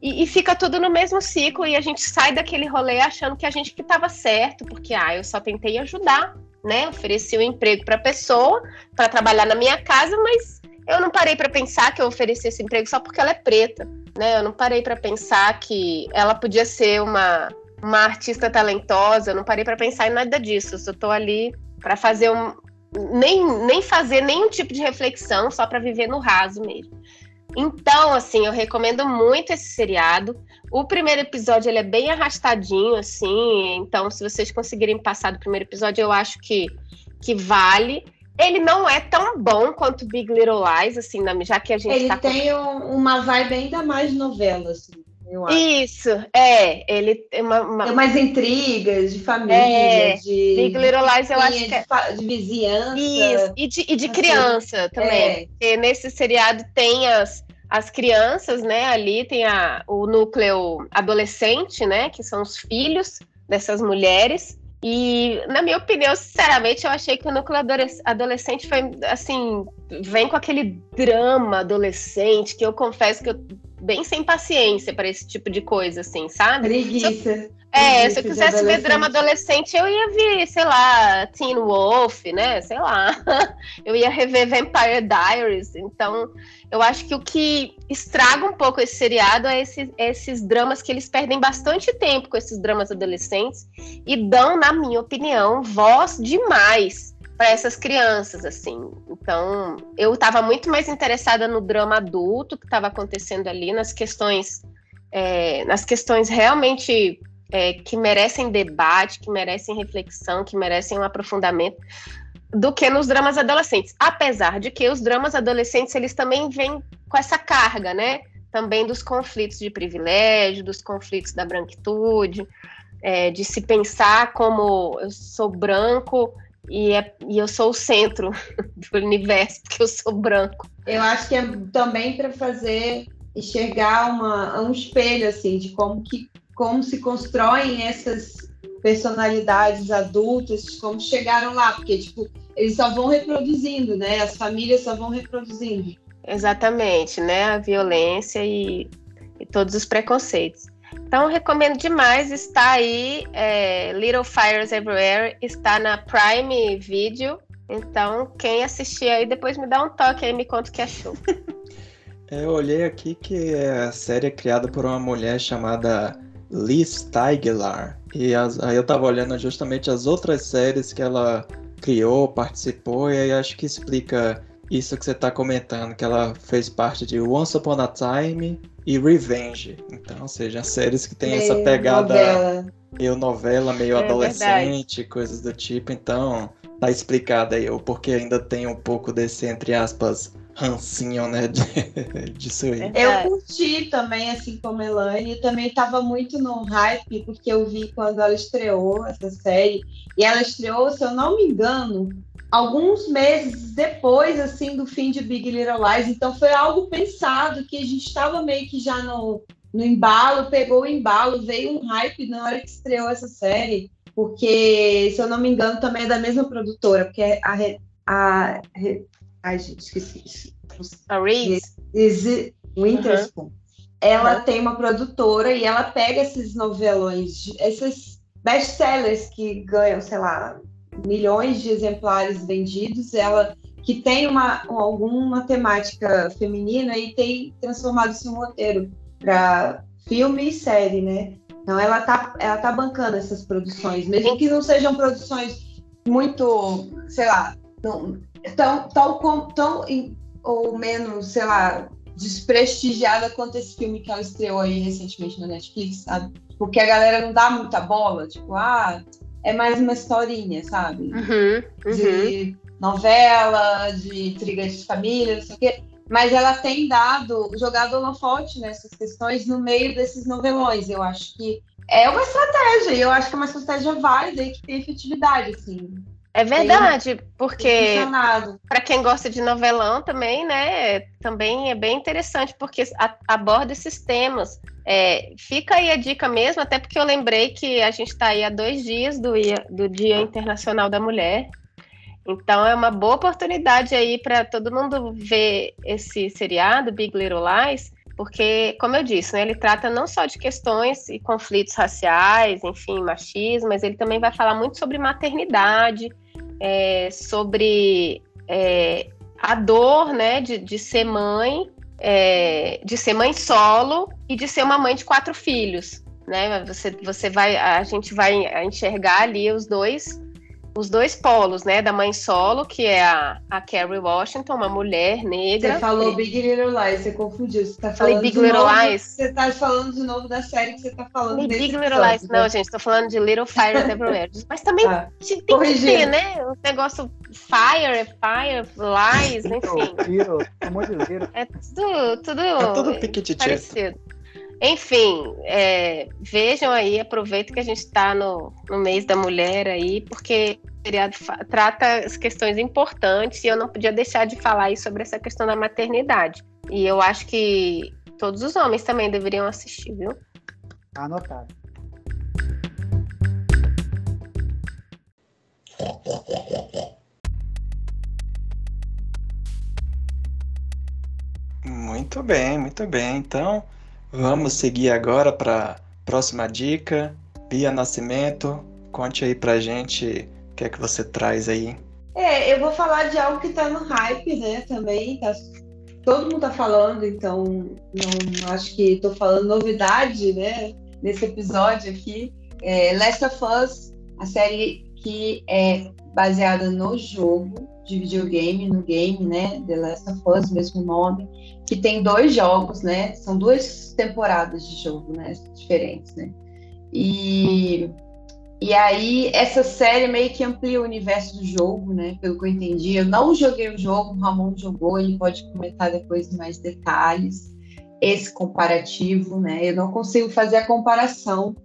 e, e fica tudo no mesmo ciclo e a gente sai daquele rolê achando que a gente que estava certo porque ah eu só tentei ajudar né? Ofereci um emprego para a pessoa para trabalhar na minha casa, mas eu não parei para pensar que eu ofereci esse emprego só porque ela é preta, né? Eu não parei para pensar que ela podia ser uma, uma artista talentosa, eu não parei para pensar em nada disso. Eu só tô ali para fazer um nem, nem fazer nenhum tipo de reflexão, só para viver no raso mesmo. Então, assim, eu recomendo muito esse seriado. O primeiro episódio ele é bem arrastadinho, assim. Então, se vocês conseguirem passar do primeiro episódio, eu acho que, que vale. Ele não é tão bom quanto Big Little Lies, assim, já que a gente Ele tá tem com... uma vibe ainda mais novela, assim. Isso, é, ele tem uma, uma... Tem mais intrigas de família, é, de. Big Little Lies, eu acho que é. De vizinhança. Isso, e de, e de assim, criança também. É. Porque nesse seriado tem as, as crianças, né? Ali tem a, o núcleo adolescente, né? Que são os filhos dessas mulheres. E, na minha opinião, sinceramente, eu achei que o núcleo adolescente foi, assim, vem com aquele drama adolescente, que eu confesso que eu bem sem paciência para esse tipo de coisa, assim, sabe? Preguiça. É, se eu quisesse ver drama adolescente, eu ia ver, sei lá, Teen Wolf, né? Sei lá. Eu ia rever Vampire Diaries. Então, eu acho que o que estraga um pouco esse seriado é esses, esses dramas que eles perdem bastante tempo com esses dramas adolescentes e dão, na minha opinião, voz demais para essas crianças, assim. Então, eu estava muito mais interessada no drama adulto que estava acontecendo ali, nas questões, é, nas questões realmente é, que merecem debate, que merecem reflexão, que merecem um aprofundamento, do que nos dramas adolescentes. Apesar de que os dramas adolescentes eles também vêm com essa carga, né? Também dos conflitos de privilégio, dos conflitos da branquitude, é, de se pensar como eu sou branco e, é, e eu sou o centro do universo, porque eu sou branco. Eu acho que é também para fazer enxergar uma, um espelho assim de como que como se constroem essas personalidades adultas, como chegaram lá, porque tipo, eles só vão reproduzindo, né? As famílias só vão reproduzindo. Exatamente, né? A violência e, e todos os preconceitos. Então, recomendo demais. Está aí, é, Little Fires Everywhere, está na Prime Video. Então, quem assistir aí, depois me dá um toque aí, me conta o que achou. Eu olhei aqui que a série é criada por uma mulher chamada Liz Steigler. E as, aí eu tava olhando justamente as outras séries que ela criou, participou, e aí acho que explica isso que você está comentando, que ela fez parte de Once Upon a Time e Revenge. Então, ou seja, séries que tem meio essa pegada novela. meio novela, meio é adolescente, verdade. coisas do tipo. Então, tá explicado aí o porquê ainda tem um pouco desse, entre aspas, rancinho, né, de, disso aí. Eu curti também, assim como Elaine, também estava muito no hype, porque eu vi quando ela estreou essa série, e ela estreou, se eu não me engano, alguns meses depois, assim, do fim de Big Little Lies, então foi algo pensado, que a gente estava meio que já no, no embalo, pegou o embalo, veio um hype na hora que estreou essa série, porque, se eu não me engano, também é da mesma produtora, porque é a, a, a Ai, gente, esqueci. A Reese? Reese Witherspoon. Uhum. Ela uhum. tem uma produtora e ela pega esses novelões, esses best-sellers que ganham, sei lá, milhões de exemplares vendidos, ela que tem uma, alguma temática feminina e tem transformado um roteiro para filme e série, né? Então ela tá, ela tá bancando essas produções, mesmo que não sejam produções muito, sei lá, não, tão, tão, tão ou menos, sei lá, desprestigiada quanto esse filme que ela estreou aí recentemente na Netflix, sabe? Porque a galera não dá muita bola, tipo, ah, é mais uma historinha, sabe? Uhum, uhum. De novela, de intriga de família, não sei o quê. Mas ela tem dado, jogado holofote nessas questões no meio desses novelões. Eu acho que é uma estratégia, e eu acho que é uma estratégia válida e que tem efetividade, assim. É verdade, porque para quem gosta de novelão também, né, também é bem interessante porque aborda esses temas. É, fica aí a dica mesmo, até porque eu lembrei que a gente está aí há dois dias do, do Dia Internacional da Mulher. Então é uma boa oportunidade aí para todo mundo ver esse seriado, Big Little Lies, porque, como eu disse, né, ele trata não só de questões e conflitos raciais, enfim, machismo, mas ele também vai falar muito sobre maternidade, é, sobre é, a dor né, de, de ser mãe, é, de ser mãe solo e de ser uma mãe de quatro filhos. Né? Você, você vai, a gente vai enxergar ali os dois os dois polos, né, da mãe solo, que é a, a Carrie Washington, uma mulher negra. Você falou Big Little Lies, você confundiu. Você tá falando Big Little novo, Lies. Você tá falando de novo da série que você tá falando Falei Big Little Lies. Não, gente, tô falando de Little Fires Everywhere. Mas também ah, tem que ter, né? O negócio Fire, Fire, Lies, enfim. É tudo, tudo, é tudo parecido. Enfim, é, vejam aí, aproveitem que a gente está no, no mês da mulher aí, porque o seriado trata as questões importantes e eu não podia deixar de falar aí sobre essa questão da maternidade. E eu acho que todos os homens também deveriam assistir, viu? Anotado. Muito bem, muito bem. Então, Vamos seguir agora para próxima dica. Bia Nascimento, conte aí pra gente o que é que você traz aí. É, eu vou falar de algo que tá no hype, né, também. Tá, todo mundo tá falando, então não acho que tô falando novidade, né, nesse episódio aqui. É, Last of Us, a série que é baseada no jogo de videogame, no game, né, The Last of Us, mesmo nome, que tem dois jogos, né, são duas temporadas de jogo, né, diferentes, né, e, e aí essa série meio que amplia o universo do jogo, né, pelo que eu entendi, eu não joguei o jogo, o Ramon jogou, ele pode comentar depois mais detalhes, esse comparativo, né, eu não consigo fazer a comparação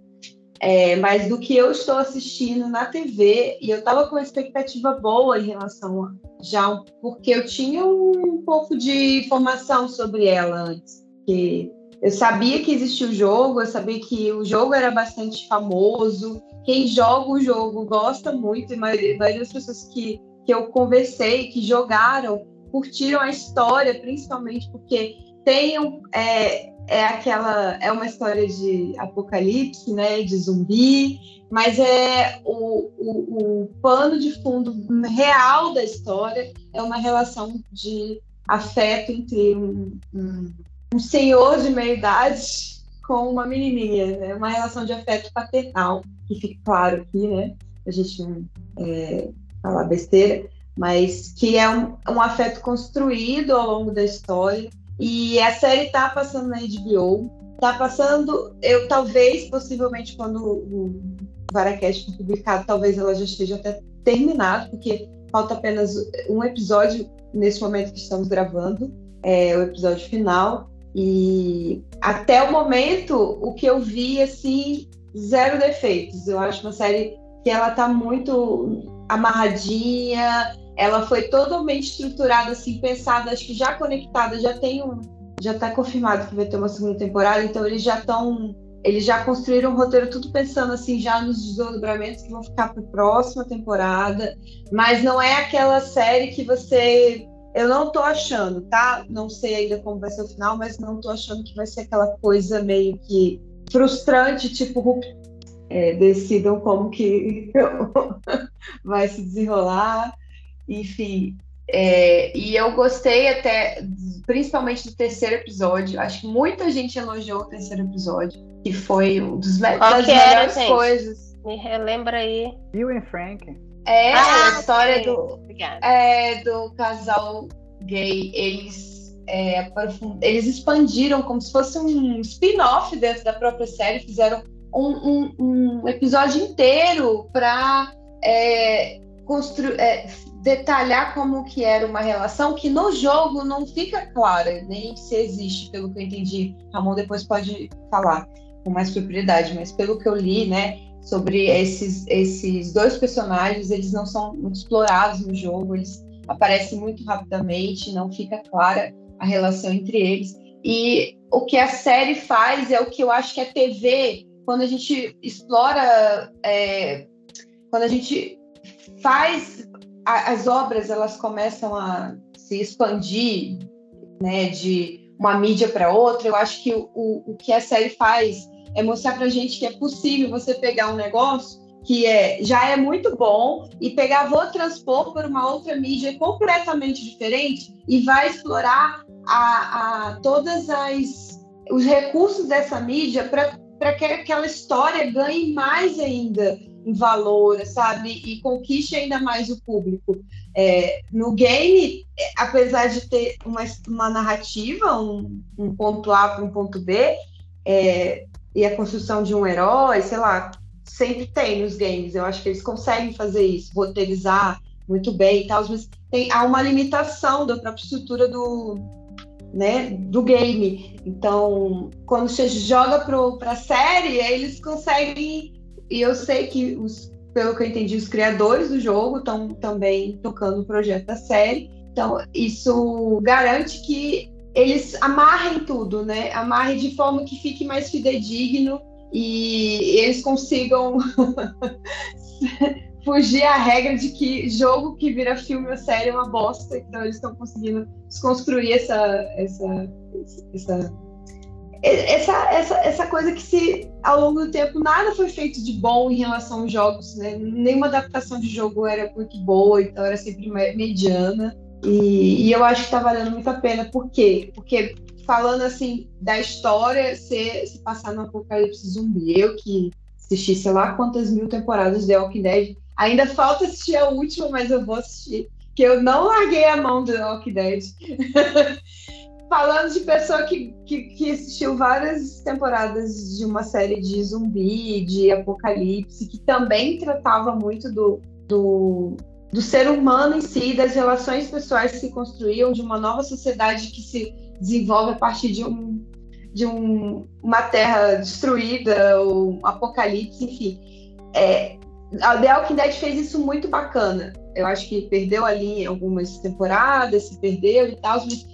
é, mas do que eu estou assistindo na TV, e eu estava com uma expectativa boa em relação a, já, porque eu tinha um pouco de informação sobre ela antes. Que eu sabia que existia o jogo, eu sabia que o jogo era bastante famoso. Quem joga o jogo gosta muito, e das pessoas que, que eu conversei, que jogaram, curtiram a história, principalmente porque tem um, é, é aquela é uma história de apocalipse, né, de zumbi, mas é o, o, o pano de fundo real da história é uma relação de afeto entre um, um, um senhor de meia idade com uma menininha, né, uma relação de afeto paternal que fica claro aqui, né, a gente é, falar besteira, mas que é um, um afeto construído ao longo da história. E a série tá passando na HBO, tá passando, eu talvez, possivelmente, quando o Varacast for publicado, talvez ela já esteja até terminado, porque falta apenas um episódio nesse momento que estamos gravando, é o episódio final. E até o momento, o que eu vi, assim, zero defeitos. Eu acho uma série que ela tá muito amarradinha, ela foi totalmente estruturada, assim, pensada, acho que já conectada, já tem um. Já tá confirmado que vai ter uma segunda temporada, então eles já estão. Eles já construíram o roteiro tudo pensando assim, já nos desdobramentos que vão ficar para a próxima temporada. Mas não é aquela série que você eu não tô achando, tá? Não sei ainda como vai ser o final, mas não tô achando que vai ser aquela coisa meio que frustrante, tipo, é, decidam como que vai se desenrolar. Enfim, é, e eu gostei até, principalmente do terceiro episódio. Acho que muita gente elogiou o terceiro episódio, que foi um dos Qual das melhores era, coisas. Me relembra aí. Bill e Frank. É ah, a história do, é, do casal gay. Eles, é, eles expandiram como se fosse um spin-off dentro da própria série, fizeram um, um, um episódio inteiro para é, é, detalhar como que era uma relação que no jogo não fica clara, nem se existe, pelo que eu entendi. Ramon depois pode falar com mais propriedade, mas pelo que eu li, né, sobre esses, esses dois personagens, eles não são explorados no jogo, eles aparecem muito rapidamente, não fica clara a relação entre eles. E o que a série faz é o que eu acho que a TV, quando a gente explora, é, quando a gente faz a, as obras, elas começam a se expandir, né, de uma mídia para outra. Eu acho que o, o, que a série faz é mostrar para gente que é possível você pegar um negócio que é, já é muito bom e pegar, vou transpor por uma outra mídia completamente diferente e vai explorar a, a todas as os recursos dessa mídia para que aquela história ganhe mais ainda valor, sabe? E conquiste ainda mais o público. É, no game, apesar de ter uma, uma narrativa, um, um ponto A para um ponto B, é, e a construção de um herói, sei lá, sempre tem nos games. Eu acho que eles conseguem fazer isso, roteirizar muito bem e tal, mas tem, há uma limitação da própria estrutura do, né, do game. Então, quando você joga para a série, eles conseguem. E eu sei que, os, pelo que eu entendi, os criadores do jogo estão também tocando o projeto da série. Então, isso garante que eles amarrem tudo, né? Amarrem de forma que fique mais fidedigno e eles consigam fugir à regra de que jogo que vira filme ou série é uma bosta. Então eles estão conseguindo desconstruir essa, essa, essa, essa, essa, essa coisa que se ao longo do tempo nada foi feito de bom em relação aos jogos, né? Nenhuma adaptação de jogo era muito boa, então era sempre mediana. E, e eu acho que está valendo muito a pena. Por quê? Porque falando assim da história se, se passar no apocalipse zumbi, eu que assisti sei lá quantas mil temporadas de Walking Dead, ainda falta assistir a última, mas eu vou assistir, que eu não larguei a mão do Walking Dead. falando de pessoa que, que, que, assistiu várias temporadas de uma série de zumbi, de apocalipse, que também tratava muito do, do, do ser humano em si, das relações pessoais que se construíam, de uma nova sociedade que se desenvolve a partir de, um, de um, uma terra destruída, ou um apocalipse, enfim. É, a The Walking Dead fez isso muito bacana. Eu acho que perdeu ali algumas temporadas, se perdeu e tal, mas,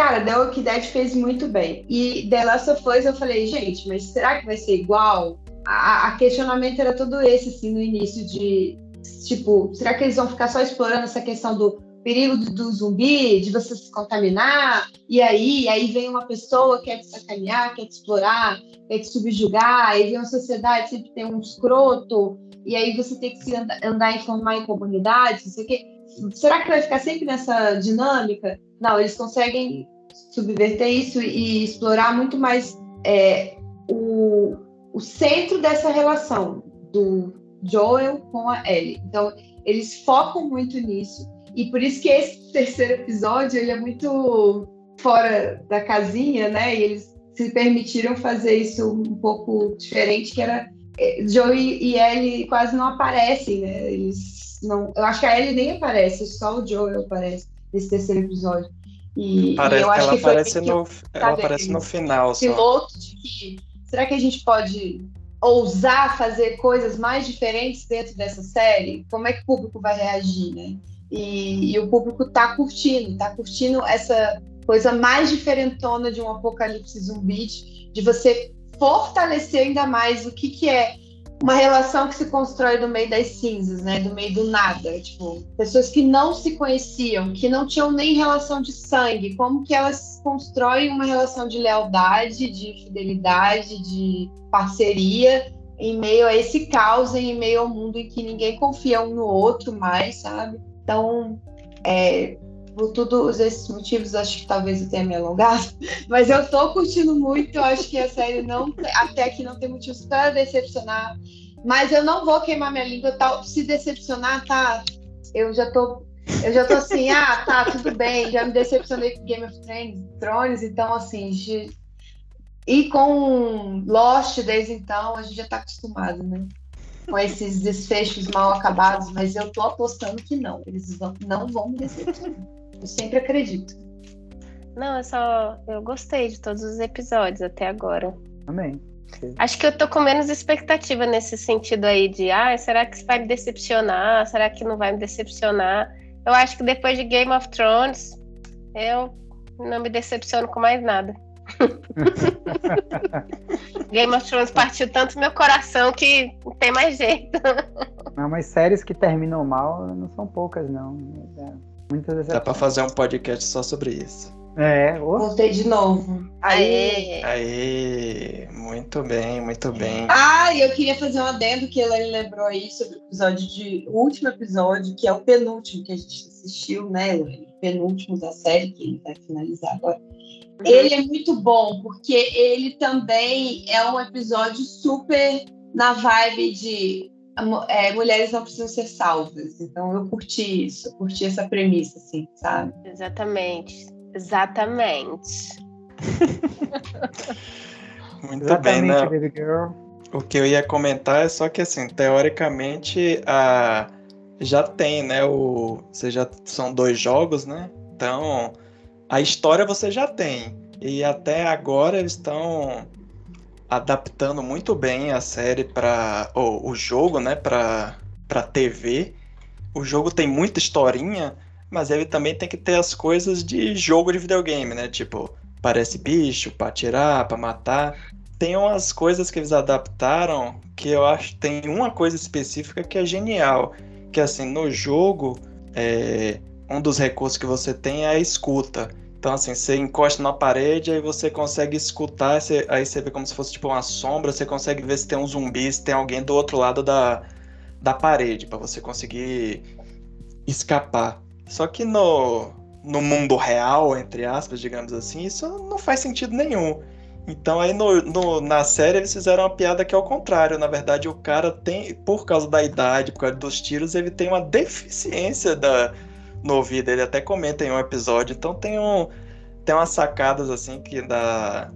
cara, The Walking Dead fez muito bem. E The Last of Us eu falei, gente, mas será que vai ser igual? A, a questionamento era todo esse, assim, no início de, tipo, será que eles vão ficar só explorando essa questão do perigo do, do, zumbi, de você se contaminar, e aí, aí vem uma pessoa que quer te sacanear, quer te explorar, quer te subjugar, aí vem uma sociedade, sempre tem um escroto, e aí você tem que se andar, andar e formar em comunidade, não sei o quê. Será que vai ficar sempre nessa dinâmica? Não, eles conseguem subverter isso e explorar muito mais é, o, o centro dessa relação do Joel com a Ellie. Então, eles focam muito nisso. E por isso que esse terceiro episódio ele é muito fora da casinha, né? E eles se permitiram fazer isso um pouco diferente, que era é, Joey e Ellie quase não aparecem, né? Eles não, eu acho que a Ellie nem aparece, só o Joel aparece nesse terceiro episódio. E, Parece e eu acho ela que foi aparece no, ela aparece no final só. piloto de que será que a gente pode ousar fazer coisas mais diferentes dentro dessa série? Como é que o público vai reagir, né? E, e o público tá curtindo, tá curtindo essa coisa mais diferentona de um apocalipse zumbi, de você fortalecer ainda mais o que, que é uma relação que se constrói no meio das cinzas, né? Do meio do nada. Tipo, pessoas que não se conheciam, que não tinham nem relação de sangue, como que elas constroem uma relação de lealdade, de fidelidade, de parceria em meio a esse caos, em meio ao mundo em que ninguém confia um no outro mais, sabe? Então, é, por todos esses motivos, acho que talvez eu tenha me alongado, mas eu tô curtindo muito, eu acho que a série não, até aqui não tem motivos para decepcionar, mas eu não vou queimar minha língua, tá, se decepcionar, tá, eu já tô, eu já tô assim, ah, tá, tudo bem, já me decepcionei com Game of Thrones, então assim, de, e com Lost desde então, a gente já tá acostumado, né? Com esses desfechos mal acabados, mas eu tô apostando que não, eles vão, não vão me decepcionar. Eu sempre acredito. Não, eu só. Eu gostei de todos os episódios até agora. Também. Acho que eu tô com menos expectativa nesse sentido aí de, ah, será que isso vai me decepcionar? Será que não vai me decepcionar? Eu acho que depois de Game of Thrones, eu não me decepciono com mais nada. Game of Thrones partiu tanto meu coração que não tem mais jeito. Não, mas séries que terminam mal não são poucas, não. É, muitas vezes. Dá pra fazer um podcast só sobre isso. É, oh. Voltei de novo. Aí. Aí, muito bem, muito bem. Ah, e eu queria fazer um adendo que ela lembrou aí sobre o episódio de. O último episódio, que é o penúltimo que a gente assistiu, né, Elaine? Penúltimo da série, que ele vai finalizar agora. Ele é muito bom, porque ele também é um episódio super na vibe de é, mulheres não precisam ser salvas. Então eu curti isso, curti essa premissa, assim, sabe? Exatamente. Exatamente. Muito Exatamente, bem, né? baby girl. O que eu ia comentar é só que assim, teoricamente a já tem, né, o você já são dois jogos, né? Então, a história você já tem. E até agora eles estão adaptando muito bem a série para o jogo, né, para para TV. O jogo tem muita historinha, mas ele também tem que ter as coisas de jogo de videogame, né? Tipo, parece bicho para atirar, para matar. Tem umas coisas que eles adaptaram que eu acho tem uma coisa específica que é genial, que assim no jogo é, um dos recursos que você tem é a escuta. Então, assim, você encosta na parede, aí você consegue escutar, você, aí você vê como se fosse tipo uma sombra, você consegue ver se tem um zumbi, se tem alguém do outro lado da, da parede, para você conseguir escapar. Só que no, no mundo real, entre aspas, digamos assim, isso não faz sentido nenhum. Então aí no, no, na série eles fizeram uma piada que é o contrário. Na verdade, o cara tem, por causa da idade, por causa dos tiros, ele tem uma deficiência da, no ouvido. Ele até comenta em um episódio. Então tem, um, tem umas sacadas assim que da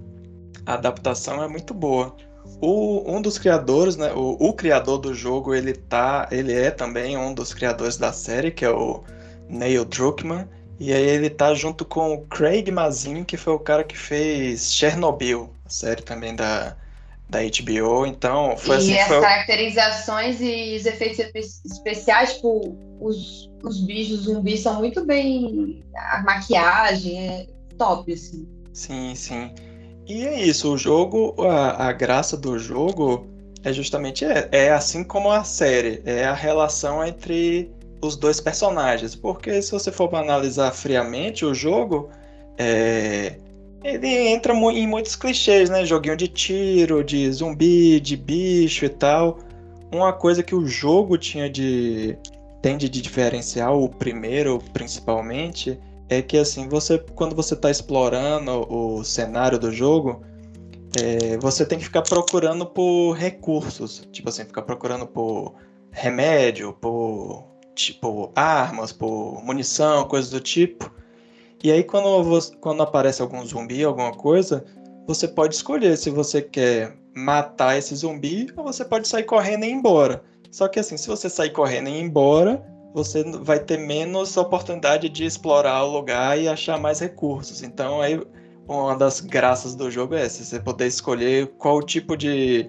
adaptação é muito boa. O, um dos criadores, né, o, o, criador do jogo, ele tá, ele é também um dos criadores da série, que é o Neil Druckmann. E aí ele tá junto com o Craig Mazin, que foi o cara que fez Chernobyl, a série também da, da HBO. Então, foi e assim. E as foi... caracterizações e os efeitos especiais, tipo, os, os bichos zumbis são muito bem. A maquiagem é top, assim. Sim, sim. E é isso, o jogo, a, a graça do jogo é justamente é, é assim como a série, é a relação entre os dois personagens. Porque se você for analisar friamente o jogo, é, ele entra em muitos clichês, né? Joguinho de tiro, de zumbi, de bicho e tal. Uma coisa que o jogo tinha de. tende de diferenciar, o primeiro principalmente, é que assim, você quando você está explorando o cenário do jogo, é, você tem que ficar procurando por recursos. Tipo assim, ficar procurando por remédio, por tipo armas, por munição, coisas do tipo. E aí quando, quando aparece algum zumbi, alguma coisa, você pode escolher se você quer matar esse zumbi ou você pode sair correndo e ir embora. Só que assim, se você sair correndo e ir embora, você vai ter menos oportunidade de explorar o lugar e achar mais recursos. Então aí uma das graças do jogo é essa, você poder escolher qual tipo de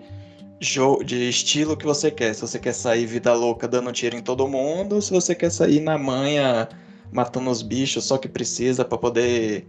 de estilo que você quer. Se você quer sair vida louca dando tiro em todo mundo, se você quer sair na manha matando os bichos só que precisa para poder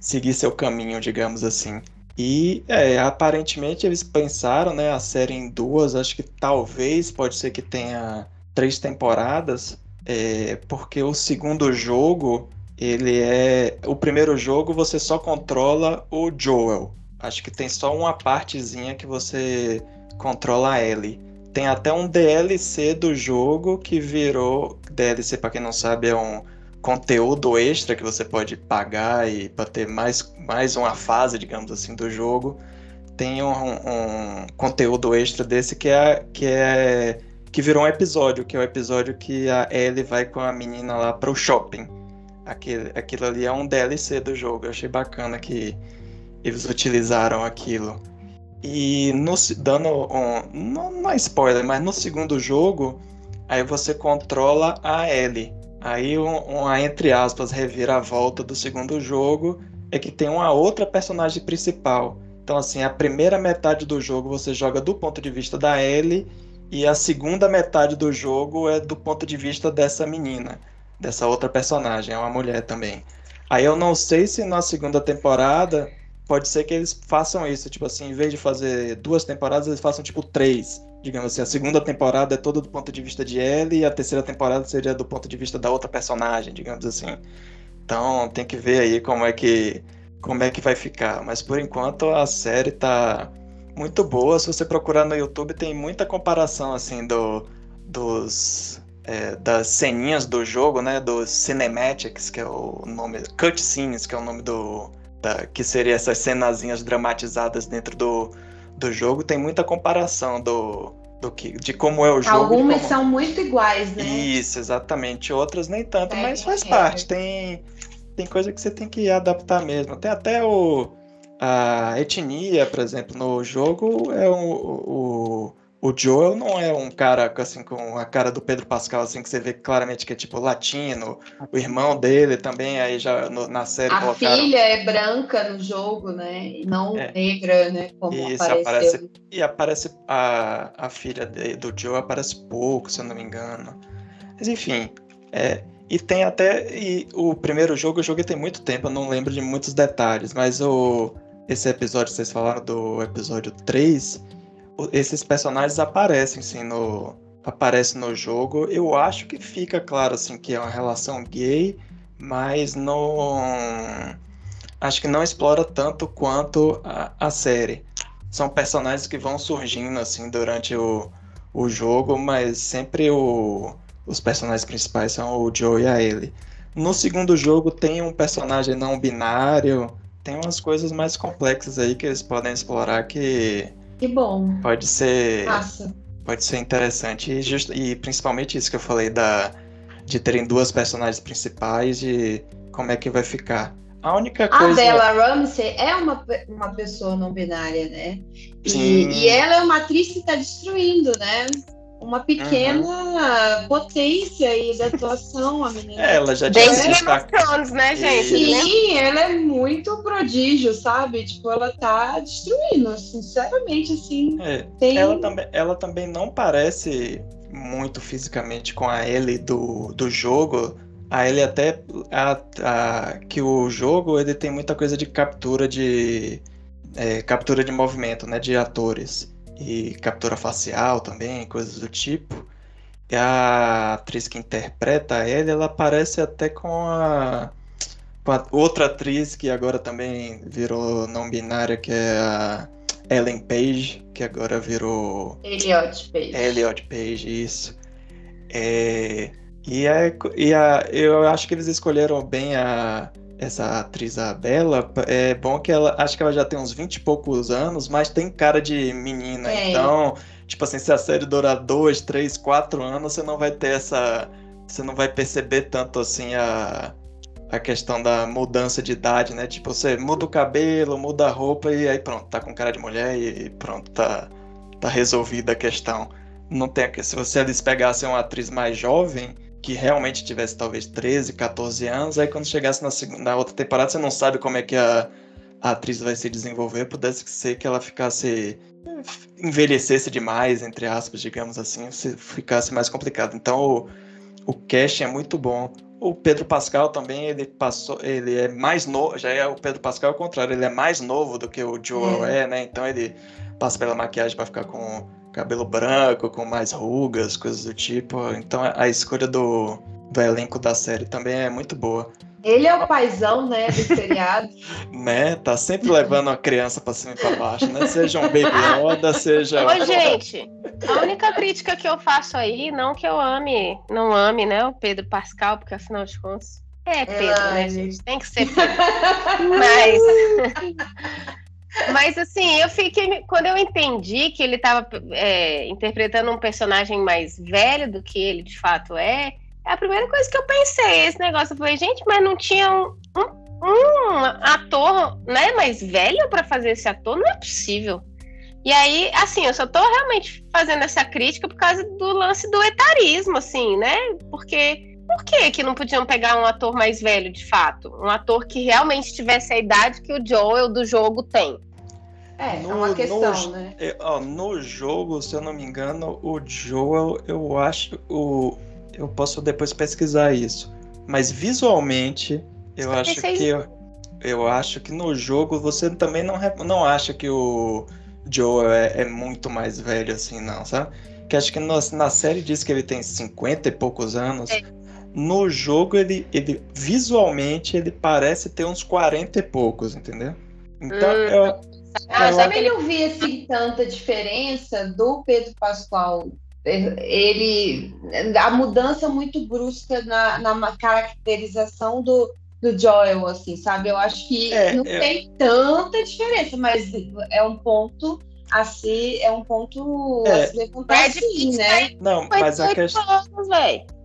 seguir seu caminho, digamos assim. E é, aparentemente eles pensaram, né, a série em duas, acho que talvez pode ser que tenha três temporadas, é, porque o segundo jogo ele é o primeiro jogo você só controla o Joel. Acho que tem só uma partezinha que você controla a Ellie. Tem até um DLC do jogo que virou DLC para quem não sabe é um conteúdo extra que você pode pagar e para ter mais, mais uma fase, digamos assim, do jogo. Tem um, um conteúdo extra desse que é, que é que virou um episódio, que é o episódio que a Ellie vai com a menina lá para o shopping. Aquilo, aquilo ali é um DLC do jogo. Eu achei bacana que eles utilizaram aquilo. E no, dando um. Não, não é spoiler, mas no segundo jogo, aí você controla a Ellie. Aí, uma, entre aspas, reviravolta do segundo jogo é que tem uma outra personagem principal. Então, assim, a primeira metade do jogo você joga do ponto de vista da Ellie e a segunda metade do jogo é do ponto de vista dessa menina, dessa outra personagem, é uma mulher também. Aí eu não sei se na segunda temporada pode ser que eles façam isso, tipo assim, em vez de fazer duas temporadas, eles façam tipo três digamos assim, a segunda temporada é toda do ponto de vista de Ellie e a terceira temporada seria do ponto de vista da outra personagem, digamos assim. Então tem que ver aí como é que como é que vai ficar. Mas por enquanto a série tá muito boa. Se você procurar no YouTube tem muita comparação assim do dos é, das ceninhas do jogo, né? Dos cinematics, que é o nome, cutscenes, que é o nome do da, que seria essas cenazinhas dramatizadas dentro do do jogo tem muita comparação do, do que, de como é o jogo. Algumas como... são muito iguais, né? Isso, exatamente. Outras nem tanto, é, mas faz é. parte. Tem, tem coisa que você tem que adaptar mesmo. Tem até o, a etnia, por exemplo, no jogo é o, o o Joel não é um cara assim com a cara do Pedro Pascal, assim, que você vê claramente que é tipo latino. O irmão dele também, aí já no, na série A colocaram... filha é branca no jogo, né? E não é. negra, né? Como Isso, aparece. E aparece a, a filha de, do Joel aparece pouco, se eu não me engano. Mas enfim, é. E tem até. E o primeiro jogo eu joguei tem muito tempo, eu não lembro de muitos detalhes, mas o. Esse episódio que vocês falaram do episódio 3 esses personagens aparecem sim no aparece no jogo. Eu acho que fica claro assim que é uma relação gay, mas não acho que não explora tanto quanto a, a série. São personagens que vão surgindo assim durante o, o jogo, mas sempre o, os personagens principais são o Joe e a Ellie. No segundo jogo tem um personagem não binário, tem umas coisas mais complexas aí que eles podem explorar que que bom. Pode ser. Massa. Pode ser interessante. E, just, e principalmente isso que eu falei da, de terem duas personagens principais e como é que vai ficar. A única coisa. A Bella Ramsey é uma, uma pessoa não binária, né? E, e ela é uma atriz que está destruindo, né? Uma pequena uhum. potência aí da atuação, a menina. É, ela já tinha Desde Game né, gente? Sim, ela é muito prodígio, sabe? Tipo, ela tá destruindo, sinceramente, assim. É, tem... ela, também, ela também não parece muito fisicamente com a Ellie do, do jogo. A Ellie até... A, a, que o jogo, ele tem muita coisa de captura de... É, captura de movimento, né, de atores e captura facial também, coisas do tipo. E a atriz que interpreta ele, ela parece até com a, com a outra atriz que agora também virou não binária, que é a Ellen Page, que agora virou. Elliot Page. Elliot Page, isso. É, e, e a, eu acho que eles escolheram bem a, essa atriz a Bela, é bom que ela, acho que ela já tem uns 20 e poucos anos, mas tem cara de menina, é. então Tipo assim, se a série durar dois, três, quatro anos, você não vai ter essa. Você não vai perceber tanto assim a, a questão da mudança de idade, né? Tipo, você muda o cabelo, muda a roupa e aí pronto, tá com cara de mulher e pronto, tá, tá resolvida a questão. Não tem se você eles pegassem uma atriz mais jovem, que realmente tivesse talvez 13, 14 anos, aí quando chegasse na, segunda, na outra temporada você não sabe como é que a, a atriz vai se desenvolver, pudesse ser que ela ficasse envelhecesse demais, entre aspas, digamos assim, se ficasse mais complicado. Então o, o casting é muito bom. O Pedro Pascal também, ele passou, ele é mais novo, já é o Pedro Pascal ao contrário, ele é mais novo do que o Joel é, é né? Então ele passa pela maquiagem para ficar com cabelo branco, com mais rugas, coisas do tipo. Então a escolha do, do elenco da série também é muito boa. Ele é o paizão, né, do seriado. né, tá sempre levando a criança pra cima e pra baixo, né? Seja um Baby Yoda, seja... Ô, gente, a única crítica que eu faço aí, não que eu ame, não ame, né, o Pedro Pascal, porque afinal de contas... É Pedro, Ai, né, gente? Tem que ser Pedro. Mas... Mas assim, eu fiquei. Quando eu entendi que ele estava é, interpretando um personagem mais velho do que ele de fato é, é a primeira coisa que eu pensei. Esse negócio. Eu falei, gente, mas não tinha um, um, ator né, mais velho para fazer esse ator? Não é possível. E aí, assim, eu só tô realmente fazendo essa crítica por causa do lance do etarismo, assim, né? Porque por que, que não podiam pegar um ator mais velho, de fato? Um ator que realmente tivesse a idade que o Joel do jogo tem. É, no, é uma questão, no, né? É, ó, no jogo, se eu não me engano, o Joel, eu acho. O, eu posso depois pesquisar isso. Mas visualmente, eu acho que. Eu, eu acho que no jogo você também não, não acha que o Joel é, é muito mais velho assim, não, sabe? Que acho que no, na série diz que ele tem 50 e poucos anos. É. No jogo, ele, ele visualmente ele parece ter uns 40 e poucos, entendeu? Então, hum. eu, ah, eu também não vi assim tanta diferença do Pedro Pascoal. Ele a mudança muito brusca na, na caracterização do, do Joel, assim, sabe? Eu acho que é, não é... tem tanta diferença, mas é um ponto a se é um ponto é. a se levantar assim, né? Não, mas a questão. Anos, não, a questão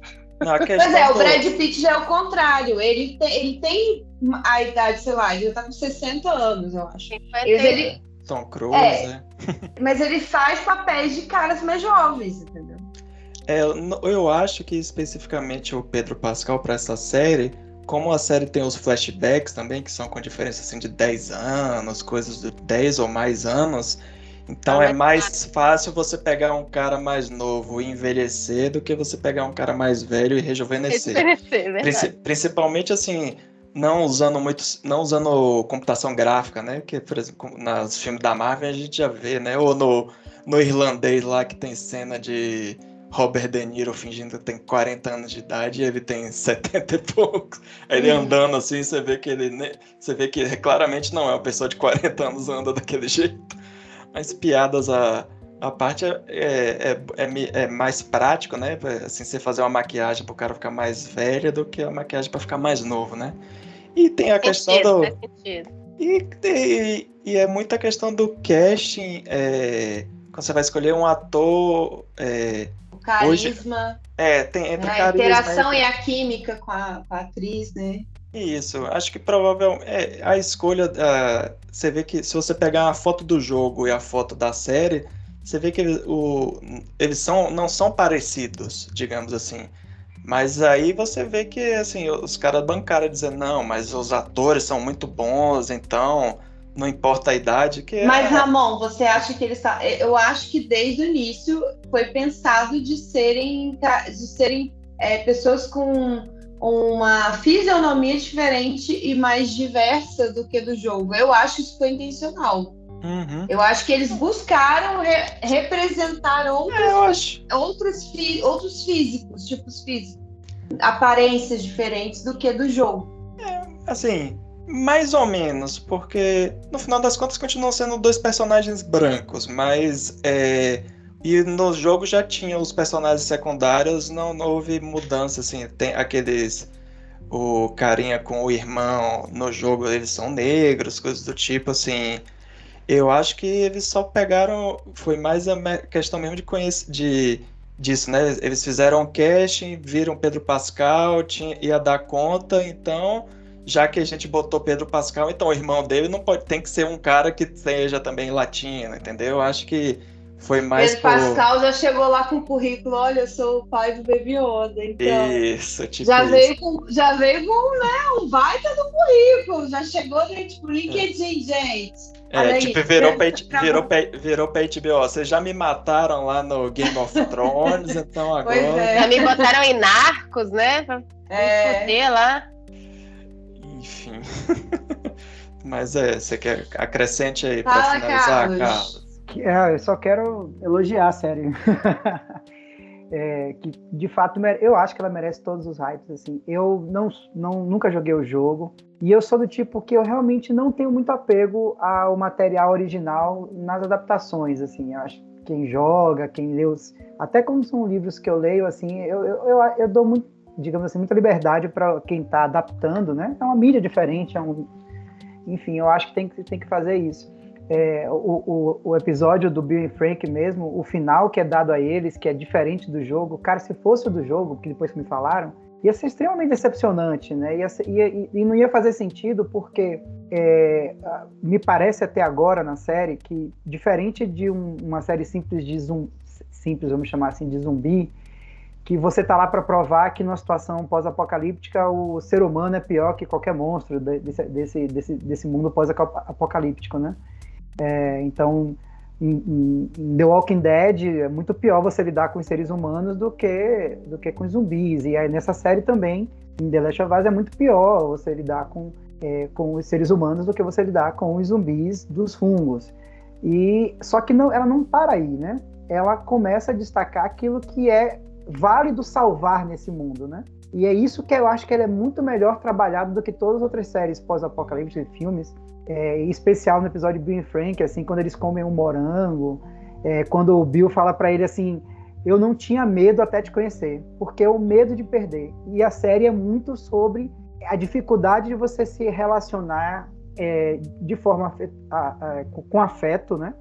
pois é, o Brad Pitt já é o contrário. Ele tem, ele tem a idade, sei lá, ele já tá com 60 anos, eu acho. Ele, Tom Cruise, é, né? Mas ele faz papéis de caras mais jovens, entendeu? É, eu acho que especificamente o Pedro Pascal para essa série, como a série tem os flashbacks também, que são com diferença assim, de 10 anos, coisas de 10 ou mais anos, então ah, é mais fácil você pegar um cara mais novo e envelhecer do que você pegar um cara mais velho e rejuvenescer. rejuvenescer Principalmente assim, não usando muito, não usando computação gráfica, né? Que, por exemplo, nos filmes da Marvel a gente já vê, né? Ou no, no irlandês lá que tem cena de Robert De Niro fingindo que tem 40 anos de idade e ele tem 70 e poucos. Ele uhum. andando assim, você vê que ele. Você vê que claramente não é uma pessoa de 40 anos anda daquele jeito. Mas piadas a, a parte é, é, é, é, mais prático, né? Assim, você fazer uma maquiagem para o cara ficar mais velho do que a maquiagem para ficar mais novo, né? E tem a questão do. E, e, e, é muita questão do casting. É, quando você vai escolher um ator. É, o carisma. Hoje, é, tem entre a carisma, interação e a química com a, com a atriz, né? Isso, acho que provavelmente é, a escolha. Uh, você vê que se você pegar a foto do jogo e a foto da série, você vê que o, eles são, não são parecidos, digamos assim. Mas aí você vê que assim, os caras bancaram dizendo, não, mas os atores são muito bons, então não importa a idade. que Mas, é... Ramon, você acha que eles. Tá... Eu acho que desde o início foi pensado de serem, de serem é, pessoas com uma fisionomia diferente e mais diversa do que do jogo. Eu acho que isso foi intencional. Uhum. Eu acho que eles buscaram re representar outros, é, outros, outros físicos, tipos físicos, aparências diferentes do que do jogo. É, assim, mais ou menos, porque no final das contas continuam sendo dois personagens brancos, mas é, e no jogo já tinha os personagens secundários, não, não houve mudança, assim, tem aqueles. O carinha com o irmão no jogo, eles são negros, coisas do tipo, assim. Eu acho que eles só pegaram. Foi mais a questão mesmo de conhecer. De, disso, né? Eles fizeram um casting, viram Pedro Pascal, tinha, ia dar conta, então. Já que a gente botou Pedro Pascal, então o irmão dele não pode tem que ser um cara que seja também latino, entendeu? Eu acho que foi mais Pedro por... Pascal já chegou lá com o currículo, olha, eu sou o pai do Baby Yoda, então... Isso, tipo já isso. Veio com, já veio com, né, um baita do currículo, já chegou né, tipo, LinkedIn, é. gente. É, tipo, virou pra, virou, pra, virou pra HBO. Vocês já me mataram lá no Game of Thrones, então agora. É. Já me botaram em narcos, né? Pra é. poder lá. Enfim. Mas é, você quer acrescente aí para finalizar, Carlos? Carlos? É, eu só quero elogiar a série. é, que de fato eu acho que ela merece todos os hypes. Assim, eu não, não nunca joguei o jogo e eu sou do tipo que eu realmente não tenho muito apego ao material original nas adaptações. Assim, eu acho que quem joga, quem lê os, até quando são livros que eu leio, assim, eu, eu, eu, eu dou muito, digamos assim, muita liberdade para quem está adaptando, né? É uma mídia diferente, é um, enfim, eu acho que tem que tem que fazer isso é, o, o, o, episódio do Bill e Frank mesmo, o final que é dado a eles, que é diferente do jogo, cara, se fosse do jogo, que depois me falaram, ia ser extremamente decepcionante, né? Ia ser, ia, e não ia fazer sentido porque é, me parece até agora na série que, diferente de um, uma série simples de zumbi, simples, vamos chamar assim, de zumbi, que você tá lá para provar que numa situação pós-apocalíptica o ser humano é pior que qualquer monstro desse, desse, desse, desse mundo pós-apocalíptico, né? É, então, em, em, The Walking Dead é muito pior você lidar com os seres humanos do que do que com zumbis. E aí nessa série também, em The Last of Us, é muito pior você lidar com, é, com os seres humanos do que você lidar com os zumbis dos fungos. E só que não, ela não para aí, né? Ela começa a destacar aquilo que é válido salvar nesse mundo, né? E é isso que eu acho que ela é muito melhor trabalhado do que todas as outras séries pós-apocalipse de filmes, é, especial no episódio de Bill e Frank, assim, quando eles comem um morango, é, quando o Bill fala para ele assim, eu não tinha medo até te conhecer, porque é o medo de perder. E a série é muito sobre a dificuldade de você se relacionar é, de forma a, a, com afeto, né?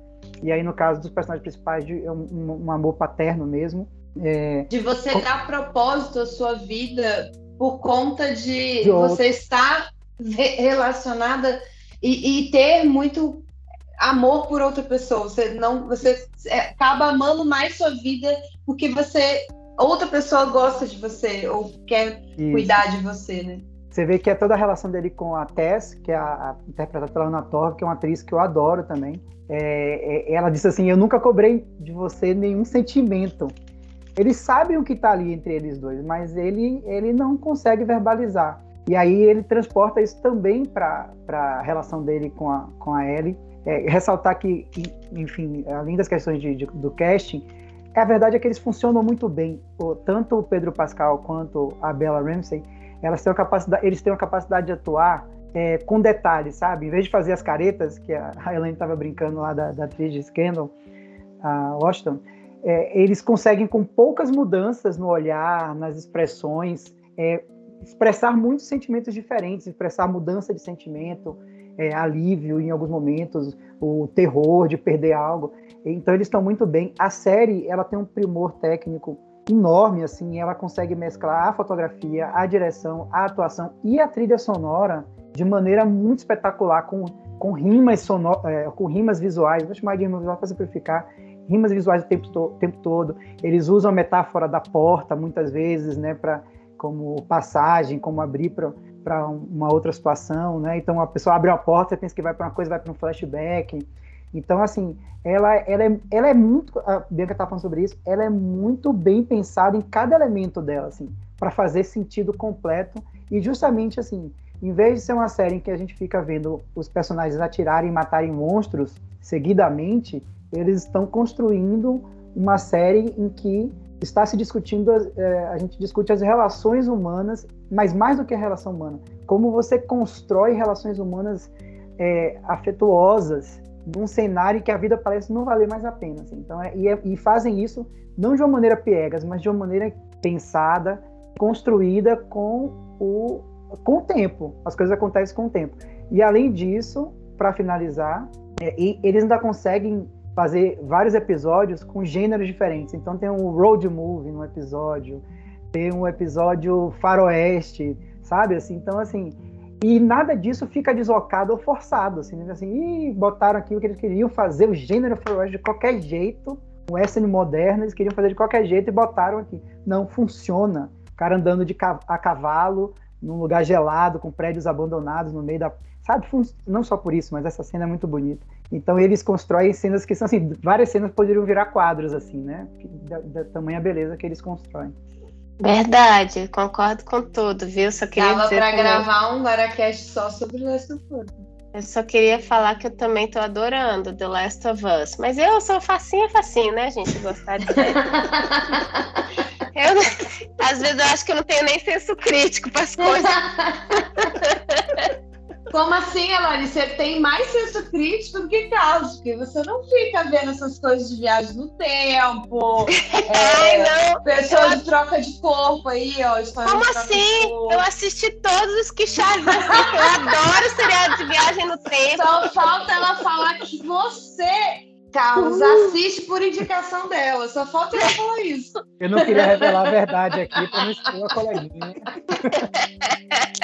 E aí, no caso dos personagens principais, de um, um amor paterno mesmo, é... De você dar propósito à sua vida por conta de, de você estar relacionada e, e, ter muito amor por outra pessoa. Você não, você acaba amando mais sua vida porque você outra pessoa gosta de você ou quer Isso. cuidar de você, né? Você vê que é toda a relação dele com a Tess, que é a, a interpretada pela Ana Torv, que é uma atriz que eu adoro também. É, é, ela disse assim: Eu nunca cobrei de você nenhum sentimento. Eles sabem o que está ali entre eles dois, mas ele, ele não consegue verbalizar. E aí ele transporta isso também para a relação dele com a, com a Ellie. É, ressaltar que, enfim, além das questões de, de, do casting, a verdade é que eles funcionam muito bem. O, tanto o Pedro Pascal quanto a Bella Ramsey, elas têm a capacidade, eles têm a capacidade de atuar é, com detalhes, sabe? Em vez de fazer as caretas, que a Elaine estava brincando lá da, da atriz de Scandal, a Washington, é, eles conseguem, com poucas mudanças no olhar, nas expressões, é, expressar muitos sentimentos diferentes, expressar mudança de sentimento, é, alívio em alguns momentos, o terror de perder algo. Então eles estão muito bem. A série ela tem um primor técnico enorme, assim, ela consegue mesclar a fotografia, a direção, a atuação e a trilha sonora de maneira muito espetacular, com, com rimas sonor, é, com rimas visuais. Vou chamar de rimas visuais para simplificar rimas visuais o tempo, to tempo todo. Eles usam a metáfora da porta muitas vezes, né, para como passagem, como abrir para uma outra situação, né? Então a pessoa abre uma porta, pensa que vai para uma coisa, vai para um flashback. Então assim, ela, ela, é, ela é muito, a Bianca tá falando sobre isso, ela é muito bem pensada em cada elemento dela, assim, para fazer sentido completo e justamente assim, em vez de ser uma série em que a gente fica vendo os personagens atirarem e matarem monstros seguidamente, eles estão construindo uma série em que está se discutindo, é, a gente discute as relações humanas, mas mais do que a relação humana, como você constrói relações humanas é, afetuosas num cenário que a vida parece não valer mais a pena. Assim. Então, é, e, é, e, fazem isso não de uma maneira piegas, mas de uma maneira pensada, construída com o, com o tempo. As coisas acontecem com o tempo. E além disso, para finalizar, É, eles ainda conseguem fazer vários episódios com gêneros diferentes. Então tem um road movie no episódio, tem um episódio faroeste, sabe? Assim, então assim, e nada disso fica deslocado ou forçado, assim, né? assim, e botaram aqui o que eles queriam fazer, o gênero faroeste de qualquer jeito, o western moderno, eles queriam fazer de qualquer jeito e botaram aqui. Não funciona. O cara andando de a cavalo num lugar gelado, com prédios abandonados no meio da, sabe? Não só por isso, mas essa cena é muito bonita. Então eles constroem cenas que são assim, várias cenas poderiam virar quadros assim, né? Da, da tamanha beleza que eles constroem. Verdade, concordo com tudo, viu? Só queria Dava dizer pra gravar um Baracast só sobre Last of Us. Eu só queria falar que eu também tô adorando The Last of Us. Mas eu sou facinho, facinho, né, gente? Gostar de eu, às vezes eu acho que eu não tenho nem senso crítico para as coisas. Como assim, Elane? Você tem mais senso crítico do que Carlos, porque você não fica vendo essas coisas de viagem no tempo. É, não. Pessoas eu... de troca de corpo aí, ó. Como assim? Eu assisti todos os que assiste. Eu adoro seriado de viagem no tempo. Só falta ela falar que você Carlos, assiste por indicação dela. Só falta ela falar isso. Eu não queria revelar a verdade aqui para não expor a coleguinha.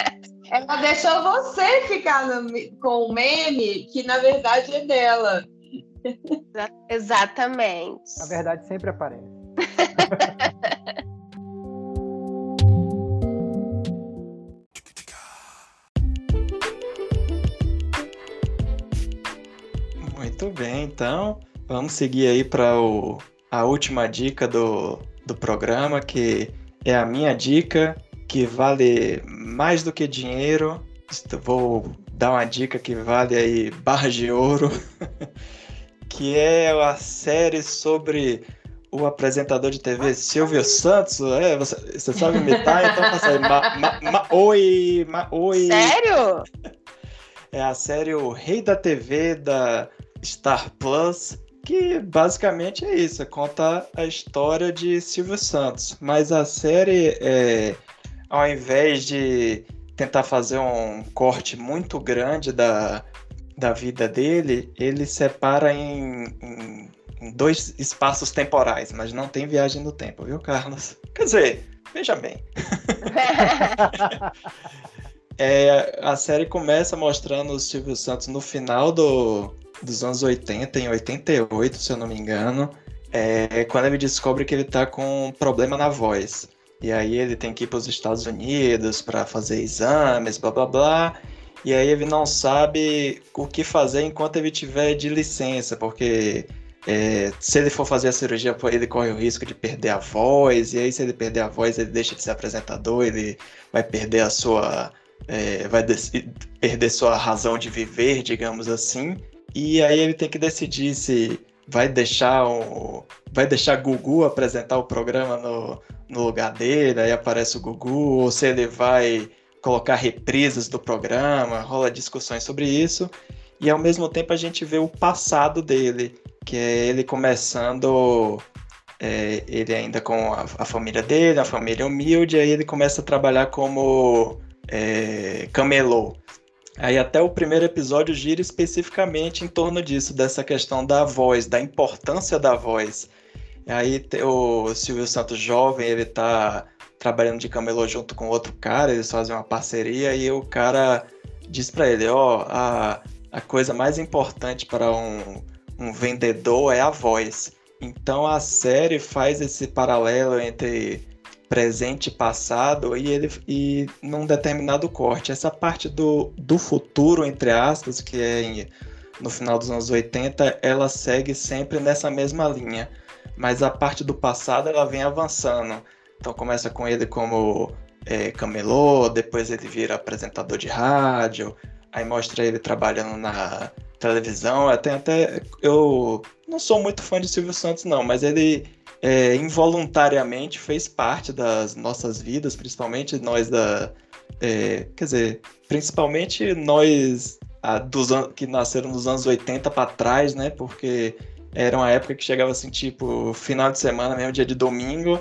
Ela deixou você ficar no, com o meme que na verdade é dela. Exatamente. A verdade sempre aparece. Muito bem, então vamos seguir aí para a última dica do, do programa, que é a minha dica, que vale mais do que dinheiro. Vou dar uma dica que vale aí barra de ouro, que é a série sobre o apresentador de TV Silvio Santos. É, você, você sabe imitar, então passa aí. Ma, ma, ma, oi, oi. Sério? É a série O Rei da TV da Star Plus, que basicamente é isso, conta a história de Silvio Santos. Mas a série é ao invés de tentar fazer um corte muito grande da, da vida dele, ele separa em, em, em dois espaços temporais, mas não tem viagem no tempo, viu, Carlos? Quer dizer, veja bem. é, a série começa mostrando o Silvio Santos no final do, dos anos 80, em 88, se eu não me engano, é, quando ele descobre que ele tá com um problema na voz. E aí ele tem que ir para os Estados Unidos para fazer exames, blá blá blá. E aí ele não sabe o que fazer enquanto ele tiver de licença, porque é, se ele for fazer a cirurgia, ele corre o risco de perder a voz, e aí se ele perder a voz, ele deixa de ser apresentador, ele vai perder a sua. É, vai perder sua razão de viver, digamos assim. E aí ele tem que decidir se vai deixar o. Vai deixar Gugu apresentar o programa no, no lugar dele, aí aparece o Gugu, ou se ele vai colocar reprises do programa, rola discussões sobre isso. E ao mesmo tempo a gente vê o passado dele, que é ele começando, é, ele ainda com a, a, família dele, a família humilde, aí ele começa a trabalhar como é, camelô. Aí até o primeiro episódio gira especificamente em torno disso, dessa questão da voz, da importância da voz. Aí o Silvio Santos jovem, ele tá trabalhando de camelô junto com outro cara, eles fazem uma parceria e o cara diz para ele, ó, oh, a, a coisa mais importante para um, um vendedor é a voz. Então a série faz esse paralelo entre presente e passado e ele e num determinado corte. Essa parte do, do futuro, entre aspas, que é em, no final dos anos 80, ela segue sempre nessa mesma linha mas a parte do passado ela vem avançando. Então começa com ele como é, camelô, depois ele vira apresentador de rádio, aí mostra ele trabalhando na televisão. Até até eu não sou muito fã de Silvio Santos não, mas ele é, involuntariamente fez parte das nossas vidas, principalmente nós da, é, quer dizer, principalmente nós a, dos que nasceram nos anos 80 para trás, né? Porque era uma época que chegava assim, tipo, final de semana, mesmo dia de domingo,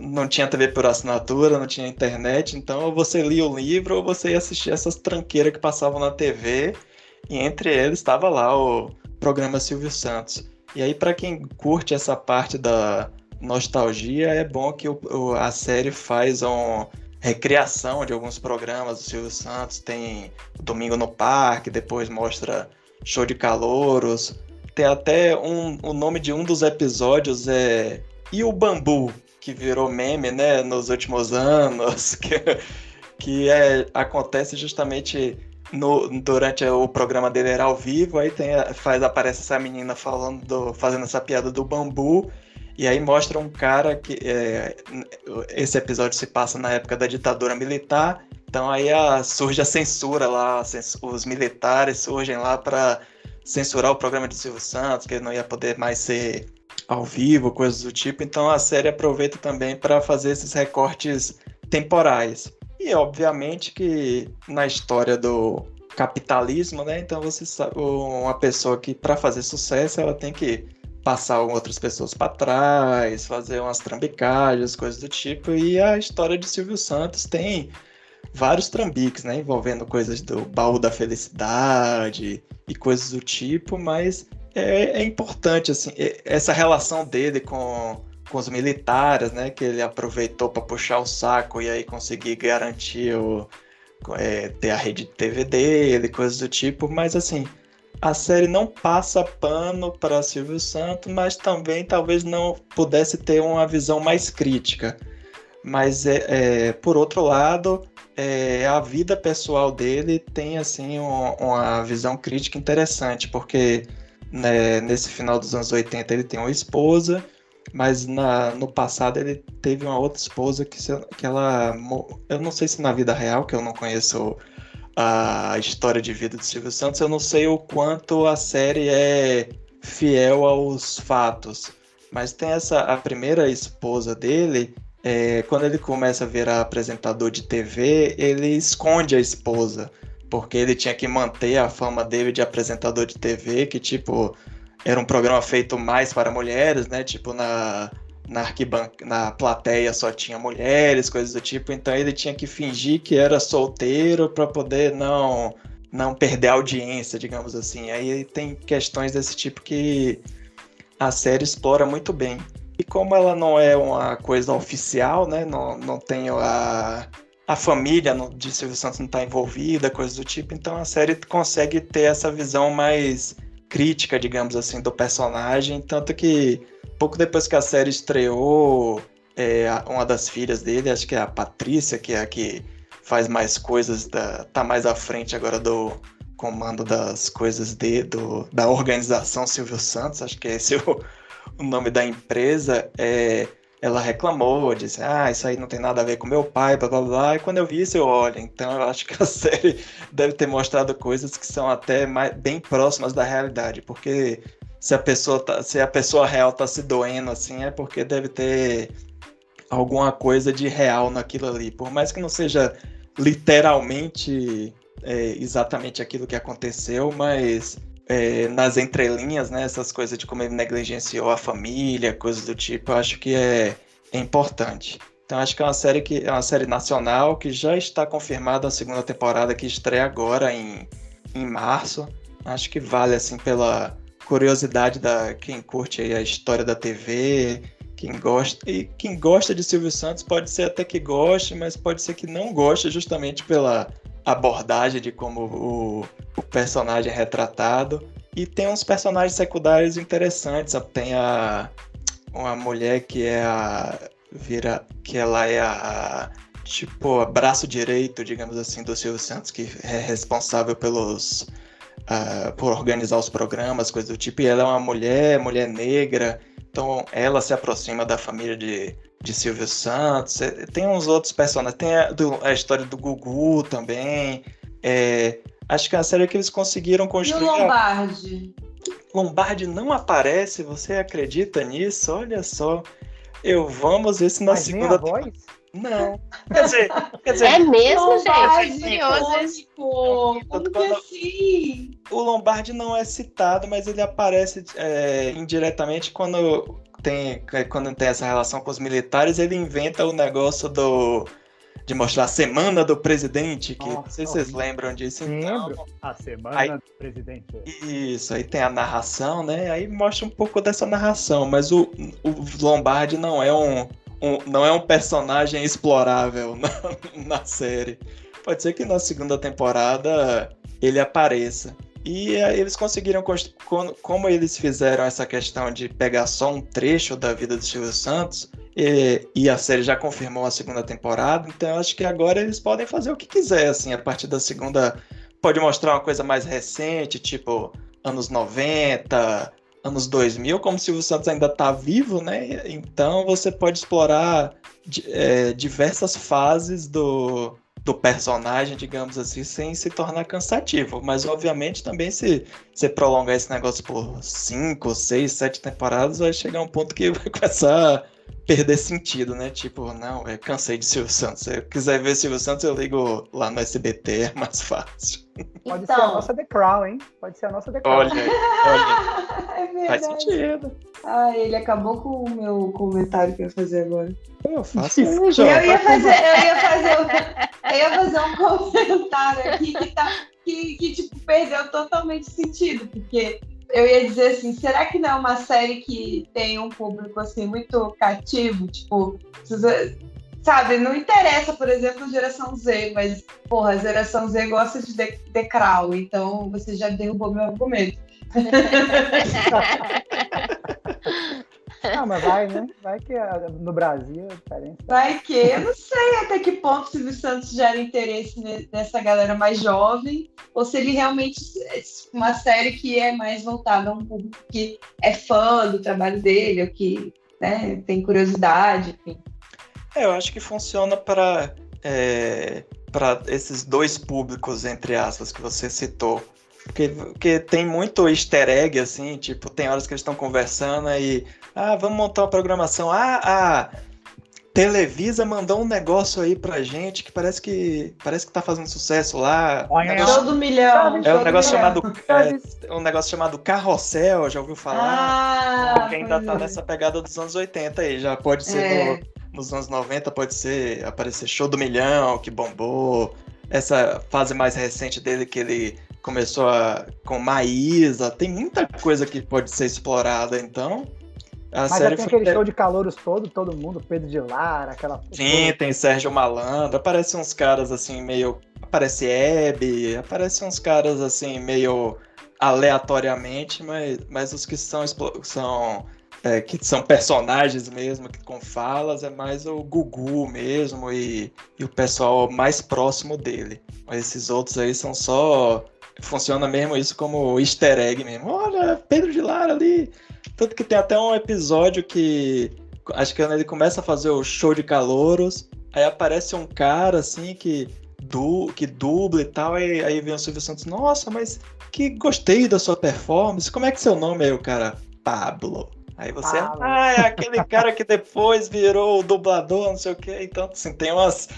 não tinha TV por assinatura, não tinha internet, então você lia o livro ou você ia assistir essas tranqueiras que passavam na TV, e entre eles estava lá o programa Silvio Santos. E aí, para quem curte essa parte da nostalgia, é bom que o, o, a série faz uma recriação de alguns programas do Silvio Santos. Tem Domingo no Parque, depois mostra Show de Calouros. Tem até um, o nome de um dos episódios é E o Bambu, que virou meme, né, nos últimos anos, que, que é, acontece justamente no, durante o programa dele era ao vivo, aí tem, faz, aparece essa menina falando, do, fazendo essa piada do bambu, e aí mostra um cara que é, esse episódio se passa na época da ditadura militar, então aí a, surge a censura lá, os militares surgem lá para censurar o programa de Silvio Santos, que ele não ia poder mais ser ao vivo, coisas do tipo. Então a série aproveita também para fazer esses recortes temporais. E obviamente que na história do capitalismo, né? Então você sabe, uma pessoa que para fazer sucesso ela tem que passar outras pessoas para trás, fazer umas trambicagens, coisas do tipo. E a história de Silvio Santos tem vários trambiques, né? Envolvendo coisas do baú da felicidade e coisas do tipo, mas é, é importante assim essa relação dele com com os militares, né? Que ele aproveitou para puxar o saco e aí conseguir garantir o, é, ter a rede de TV dele, coisas do tipo. Mas assim, a série não passa pano para Silvio Santos, mas também talvez não pudesse ter uma visão mais crítica. Mas é, é por outro lado, é, a vida pessoal dele tem assim uma, uma visão crítica interessante, porque né, nesse final dos anos 80 ele tem uma esposa mas na, no passado ele teve uma outra esposa que, que ela. Eu não sei se na vida real, que eu não conheço a história de vida de Silvio Santos, eu não sei o quanto a série é fiel aos fatos. Mas tem essa. A primeira esposa dele, é, quando ele começa a virar apresentador de TV, ele esconde a esposa. Porque ele tinha que manter a fama dele de apresentador de TV, que tipo era um programa feito mais para mulheres, né? Tipo, na, na arquibanca, na plateia só tinha mulheres, coisas do tipo. Então ele tinha que fingir que era solteiro para poder não não perder a audiência, digamos assim. Aí tem questões desse tipo que a série explora muito bem. E como ela não é uma coisa oficial, né? Não, não tem a, a família de Silvio Santos não está envolvida, coisas do tipo, então a série consegue ter essa visão mais crítica, digamos assim, do personagem. Tanto que pouco depois que a série estreou, é, uma das filhas dele, acho que é a Patrícia, que é a que faz mais coisas, da, tá mais à frente agora do comando das coisas de, do, da organização Silvio Santos, acho que é esse o, o nome da empresa. É, ela reclamou, disse, ah, isso aí não tem nada a ver com meu pai, blá blá blá. E quando eu vi isso, eu olho. Então eu acho que a série deve ter mostrado coisas que são até mais, bem próximas da realidade, porque se a pessoa tá, se a pessoa real tá se doendo assim, é porque deve ter alguma coisa de real naquilo ali. Por mais que não seja literalmente é, exatamente aquilo que aconteceu, mas é, nas entrelinhas, né, essas coisas de como ele negligenciou a família, coisas do tipo, eu acho que é, é importante. Então acho que é uma série que é uma série nacional que já está confirmada a segunda temporada que estreia agora em, em março. Acho que vale assim pela curiosidade da quem curte a história da TV, quem gosta e quem gosta de Silvio Santos pode ser até que goste, mas pode ser que não goste justamente pela abordagem de como o, o personagem é retratado. E tem uns personagens secundários interessantes. Tem a uma mulher que é a vira que ela é a tipo braço direito, digamos assim, do Silvio Santos, que é responsável pelos uh, por organizar os programas, coisas do tipo. E ela é uma mulher, mulher negra. Então ela se aproxima da família de de Silvio Santos, é, tem uns outros personagens, tem a, do, a história do Gugu também. É, acho que é uma série que eles conseguiram construir. E o Lombardi? Lombardi não aparece, você acredita nisso? Olha só. Eu vamos ver se na Mas segunda. Voz? Não. Quer dizer, quer dizer. É mesmo, gente? É curioso. Como que assim? O Lombardi não é citado, mas ele aparece é, indiretamente quando tem, quando tem essa relação com os militares, ele inventa o negócio do. de mostrar a semana do presidente, que Nossa, não sei se vocês lembram disso. Lembro, então, a semana aí, do presidente. Isso, aí tem a narração, né? Aí mostra um pouco dessa narração, mas o, o Lombardi não é um, um não é um personagem explorável na, na série. Pode ser que na segunda temporada ele apareça. E eles conseguiram, como eles fizeram essa questão de pegar só um trecho da vida do Silvio Santos, e, e, a série já confirmou a segunda temporada, então acho que agora eles podem fazer o que quiser, assim, a partir da segunda. Pode mostrar uma coisa mais recente, tipo anos 90, anos 2000, como o Silvio Santos ainda está vivo, né? Então você pode explorar é, diversas fases do, do personagem, digamos assim, sem se tornar cansativo. Mas, obviamente, também se você prolongar esse negócio por 5, 6, 7 temporadas, vai chegar um ponto que vai começar perder sentido, né? Tipo, não, eu cansei de Silvio Santos. Se eu quiser ver Silvio Santos, eu ligo lá no SBT, é mais fácil. Pode então... ser a nossa The Crown, hein? Pode ser a nossa The Crown. Olha, olha. é Faz sentido. Ah, ele acabou com o meu comentário que eu ia fazer agora. Eu faço isso. Eu ia fazer, eu ia fazer, um, eu ia fazer um comentário aqui que, tá, que, que tipo, perdeu totalmente sentido, porque eu ia dizer assim, será que não é uma série que tem um público assim muito cativo? Tipo, sabe, não interessa, por exemplo, geração Z, mas, porra, a geração Z gosta de The, The Crown, então você já derrubou meu argumento. Ah, mas vai, né? Vai que no Brasil é diferente. Vai que, eu não sei até que ponto o Silvio Santos gera interesse nessa galera mais jovem, ou se ele realmente é uma série que é mais voltada a um público que é fã do trabalho dele, ou que né, tem curiosidade, enfim. É, eu acho que funciona para é, para esses dois públicos, entre aspas, que você citou. Porque, porque tem muito easter egg, assim, tipo, tem horas que eles estão conversando e ah, vamos montar uma programação. Ah, a Televisa mandou um negócio aí pra gente que parece que parece que tá fazendo sucesso lá. Um negócio, todo milhão. É um negócio chamado é, um negócio chamado Carrossel, já ouviu falar? Ah, Porque ainda tá é. nessa pegada dos anos 80 aí, já pode ser é. no, nos anos 90, pode ser aparecer Show do Milhão, que bombou. Essa fase mais recente dele que ele começou a, com Maísa, tem muita coisa que pode ser explorada, então a Mas série já tem aquele show de calouros todo, todo mundo, Pedro de Lara, aquela. Sim, tem Sérgio Malandro, aparecem uns caras assim, meio. Aparece Hebe, aparecem uns caras assim, meio aleatoriamente, mas, mas os que são, são é, que são personagens mesmo, que com falas, é mais o Gugu mesmo e, e o pessoal mais próximo dele. Mas esses outros aí são só. Funciona mesmo isso como easter egg mesmo. Olha, Pedro de Lara ali tanto que tem até um episódio que. Acho que quando ele começa a fazer o show de calouros, aí aparece um cara assim que. Du, que dubla e tal, aí, aí vem o Silvio Santos, nossa, mas que gostei da sua performance, como é que seu nome é o cara? Pablo. Aí você, Pablo. ah, é aquele cara que depois virou o dublador, não sei o quê. Então, assim, tem umas,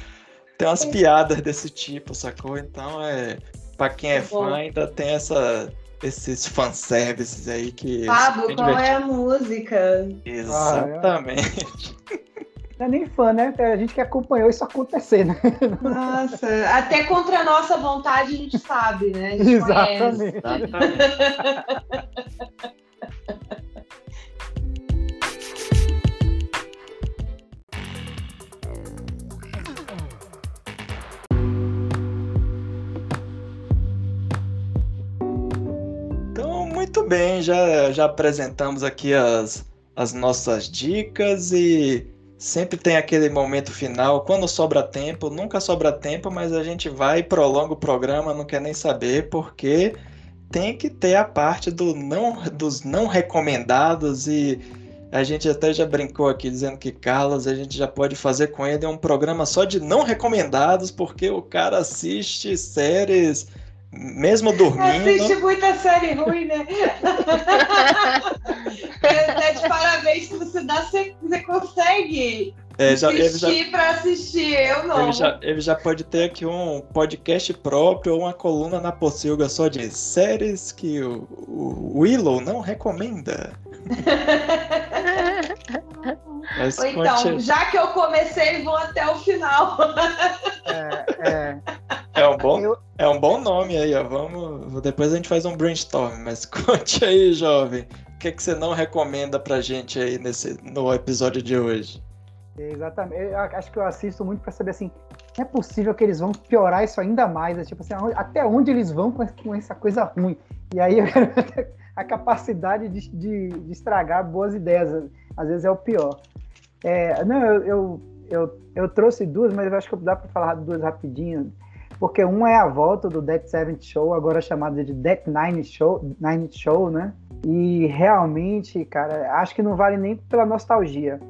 tem umas piadas desse tipo, sacou? Então, é, pra quem é fã, ainda tem essa, esses fanservices aí que. Pablo, qual é a música? Exatamente. Não é nem fã, né? A gente que acompanhou isso acontecer, né? Nossa, até contra a nossa vontade a gente sabe, né? Gente Exatamente. Exatamente. Muito bem, já, já apresentamos aqui as, as nossas dicas e sempre tem aquele momento final. Quando sobra tempo, nunca sobra tempo, mas a gente vai e prolonga o programa, não quer nem saber, porque tem que ter a parte do não, dos não recomendados e a gente até já brincou aqui dizendo que Carlos a gente já pode fazer com ele um programa só de não recomendados, porque o cara assiste séries mesmo dormindo. Assiste muita série ruim, né? é, de parabéns que você dá, você, você consegue é, já, assistir já, para assistir, eu não. Ele já, ele já pode ter aqui um podcast próprio ou uma coluna na Pocilga só de séries que o, o Willow não recomenda. Mas Ou então, já que eu comecei, vou até o final. É, é. é um bom, eu... um bom nome aí, ó. Vamos, depois a gente faz um brainstorm, mas conte aí, jovem. O que, é que você não recomenda pra gente aí nesse, no episódio de hoje? Exatamente. Eu acho que eu assisto muito para saber assim, é possível que eles vão piorar isso ainda mais? É tipo assim, até onde eles vão com essa coisa ruim? E aí eu quero a capacidade de, de, de, estragar boas ideias. Às vezes é o pior. É, não, eu, eu, eu, eu, trouxe duas, mas eu acho que dá para falar duas rapidinho. Porque uma é a volta do Dead Seventh Show, agora chamada de Dead Nine Show, Nine Show, né? E realmente, cara, acho que não vale nem pela nostalgia.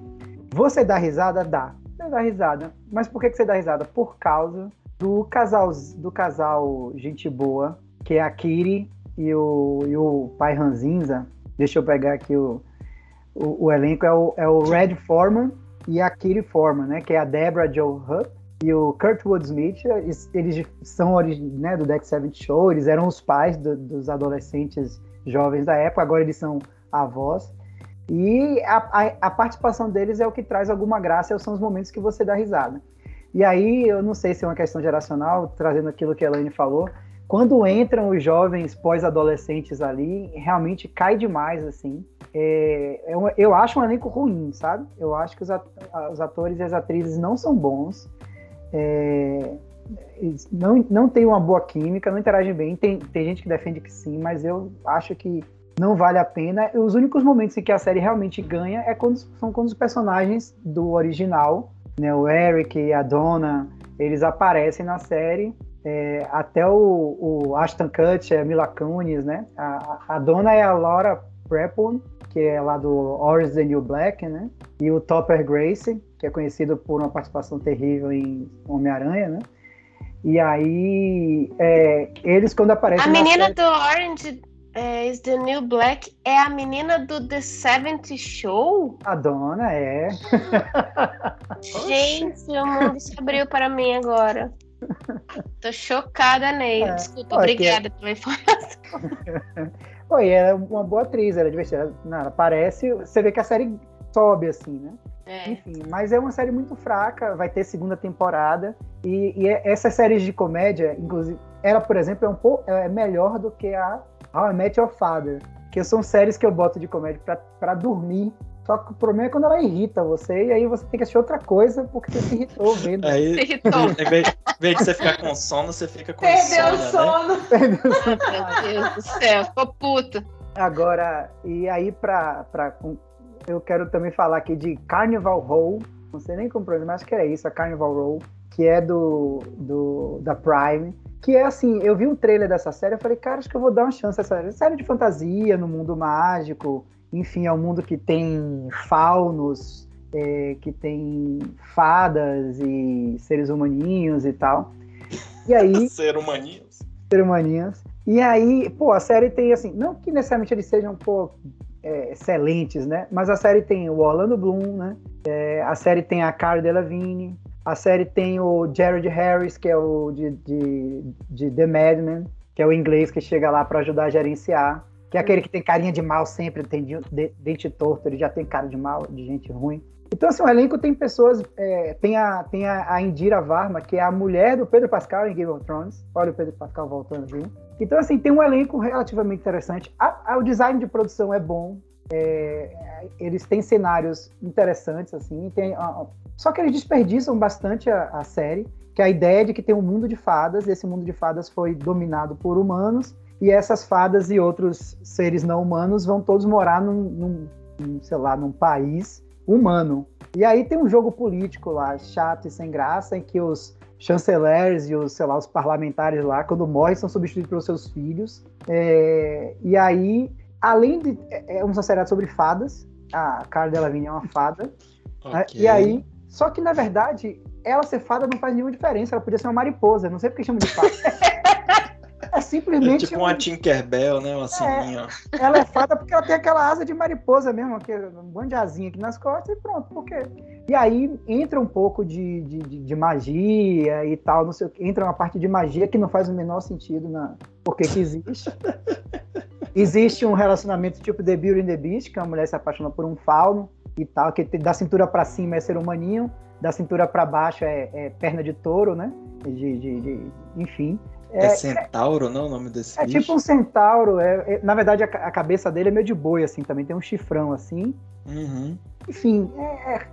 Você dá risada? Dá. Você dá risada. Mas por que, que você dá risada? Por causa do casal, do casal gente boa, que é a Kiri e o, e o pai Ranzinza. Deixa eu pegar aqui o, o, o, elenco. É o, é o Red Foreman e a Kiri Foreman, né? Que é a Deborah Joe Hupp e o Kurtwood Smith. Eles, são né, do Deck Seventh Show. Eles eram os pais do, dos adolescentes jovens da época. Agora eles são avós. E a, a, a, participação deles é o que traz alguma graça, são os momentos que você dá risada. E aí, eu não sei se é uma questão geracional, trazendo aquilo que a Elaine falou, quando entram os jovens pós-adolescentes ali, realmente cai demais, assim. É, eu, é eu, acho um elenco ruim, sabe? Eu acho que os atores e as atrizes não são bons. É, não, não tem uma boa química, não interagem bem. Tem, tem gente que defende que sim, mas eu acho que não vale a pena. Os únicos momentos em que a série realmente ganha é quando são quando os personagens do original, né, o Eric e a Donna, eles aparecem na série. É, até o, o, Ashton Kutcher, Mila Kunis, né? A, a Donna é a Laura Prepon, que é lá do Orange the New Black, né? E o Topper Grace, que é conhecido por uma participação terrível em Homem-Aranha, né? E aí, é, eles quando aparecem. A menina série... do Orange é, Is the New Black é a menina do The Seventh Show? A dona é. Gente, o mundo se abriu para mim agora. Tô chocada nele. É. Desculpa, Olha, obrigada pela informação. Oi, ela é uma boa atriz, ela é divertida. Não, ela parece. Você vê que a série sobe assim, né? É. Enfim, mas é uma série muito fraca, vai ter segunda temporada. E, e essas séries de comédia, inclusive, ela, por exemplo, é um pouco é melhor do que a How I Met Your Father, que são séries que eu boto de comédia para dormir. Só que o problema é quando ela irrita você, e aí você tem que assistir outra coisa porque você se irritou vendo. Aí, se irritou. Em vez, em vez de você ficar com sono, você fica com Perdeu o sono. Né? Perdeu o sono. Meu Deus do céu, ficou puta. Agora, e aí pra, eu quero também falar aqui de Carnival Row, não sei nem como pronunciar, mas acho que é isso, a Carnival Row, que é do, do da Prime, que é assim, eu vi um trailer dessa série, eu falei, cara, acho que eu vou dar uma chance a essa série. Série de fantasia, no mundo mágico, enfim, é um mundo que tem faunos, é, que tem fadas e seres humaninhos e tal. E aí... ser humaninhos. Ser humaninhos. E aí, pô, a série tem assim, não que necessariamente eles sejam, pô, é, excelentes, né? Mas a série tem o Orlando Bloom, né? É, a série tem a Cara Delevingne, a série tem o Jared Harris, que é o de, de, de The Madman, que é o inglês que chega lá para ajudar a gerenciar. Que é aquele que tem carinha de mal sempre, tem dente torto, ele já tem cara de mal, de gente ruim. Então, assim, o elenco tem pessoas. É, tem a, tem a, Indira Varma, que é a mulher do Pedro Pascal em Game of Thrones. Olha o Pedro Pascal voltando aqui. Então, assim, tem um elenco relativamente interessante. A, a, o design de produção é bom. É, eles têm cenários interessantes, assim. Tem, só que eles desperdiçam bastante a, série, que é a ideia de que tem um mundo de fadas, e esse mundo de fadas foi dominado por humanos, e essas fadas e outros seres não humanos vão todos morar num, num sei lá, num país humano. E aí tem um jogo político lá, chato e sem graça, em que os chanceleres e os, sei lá, os parlamentares lá, quando morrem, são substituídos pelos seus filhos. É, e aí, além de. É, é um sociedade sobre fadas, a cara dela é uma fada. Okay. E aí, só que, na verdade, ela ser fada não faz nenhuma diferença. Ela podia ser uma mariposa. Não sei porque chama de fada. é simplesmente. É tipo uma um... Tinkerbell, né? Uma sininha. É, ela é fada porque ela tem aquela asa de mariposa mesmo, aquele, um monte de asinha aqui nas costas e pronto. Por quê? E aí entra um pouco de, de, de, magia e tal, não sei Entra uma parte de magia que não faz o menor sentido na porque que existe. existe um relacionamento tipo The Beauty and the Beast, que é uma mulher se apaixona por um fauno e tal, que da cintura para cima é ser humaninho, da cintura para baixo é, é, perna de touro, né? De, de, de enfim. É, é, centauro, não o nome desse É bicho? tipo um centauro. É, é, na verdade, a, a, cabeça dele é meio de boi, assim, também tem um chifrão, assim. Uhum. Enfim, é, é,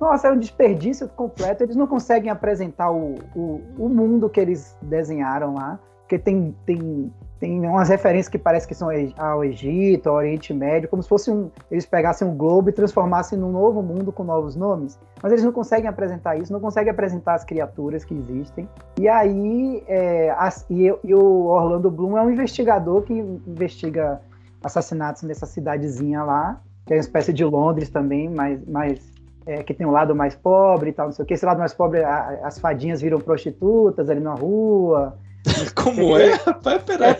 nossa, é um desperdício completo. Eles não conseguem apresentar o, o, o mundo que eles desenharam lá, porque tem, tem tem umas referências que parece que são ao Egito, ao Oriente Médio, como se fosse um, eles pegassem um globo e transformassem num novo mundo com novos nomes, mas eles não conseguem apresentar isso, não conseguem apresentar as criaturas que existem. E aí, é, as, e, e, o Orlando Bloom é um investigador que investiga assassinatos nessa cidadezinha lá, que é uma espécie de Londres também, mas, mas é, que tem um lado mais pobre e tal, não sei o que. Esse lado mais pobre, a, as fadinhas viram prostitutas ali na rua. Como é, rapaz? Peraí.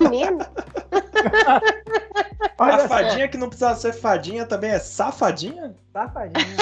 Menino. a fadinha que não precisava ser fadinha também é safadinha? Safadinha.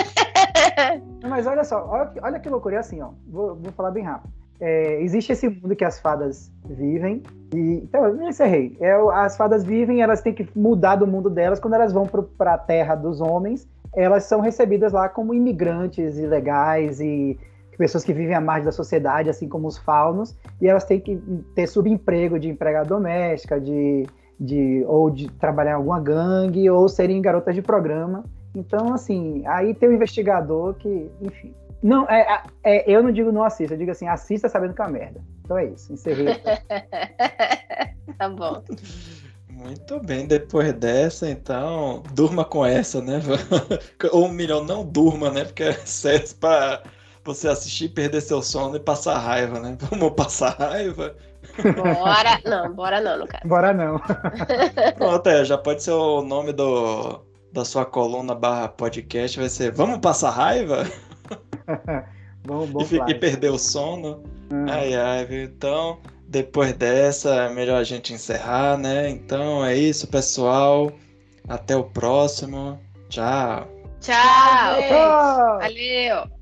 Mas olha só, olha, olha que loucura. É assim, ó. Vou, vou falar bem rápido. É, existe esse mundo que as fadas vivem. E, então, eu encerrei. É, as fadas vivem, elas têm que mudar do mundo delas. Quando elas vão para a terra dos homens, elas são recebidas lá como imigrantes ilegais e pessoas que vivem à margem da sociedade, assim como os faunos, e elas têm que ter subemprego de empregada doméstica, de, de, ou de trabalhar em alguma gangue, ou serem garotas de programa. Então, assim, aí tem o um investigador que, enfim. Não, é, é, eu não digo não assista, eu digo assim, assista sabendo que é uma merda. Então é isso, encerrei. tá bom. Muito bem, depois dessa, então, durma com essa, né? Ou melhor, não durma, né? Porque é certo para você assistir, perder seu sono e passar raiva, né? Vamos passar raiva? Bora, não, bora não, no caso. Bora não. Pronto, é, já pode ser o nome do, da sua coluna barra podcast, vai ser Vamos passar raiva? bom, bom e, e perder o sono. Hum. Ai, ai, viu? Então, depois dessa, é melhor a gente encerrar, né? Então é isso, pessoal. Até o próximo. Tchau. Tchau. Tchau. Valeu.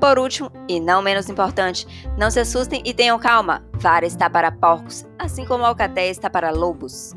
Por último, e não menos importante, não se assustem e tenham calma. Vara está para porcos, assim como Alcaté está para lobos.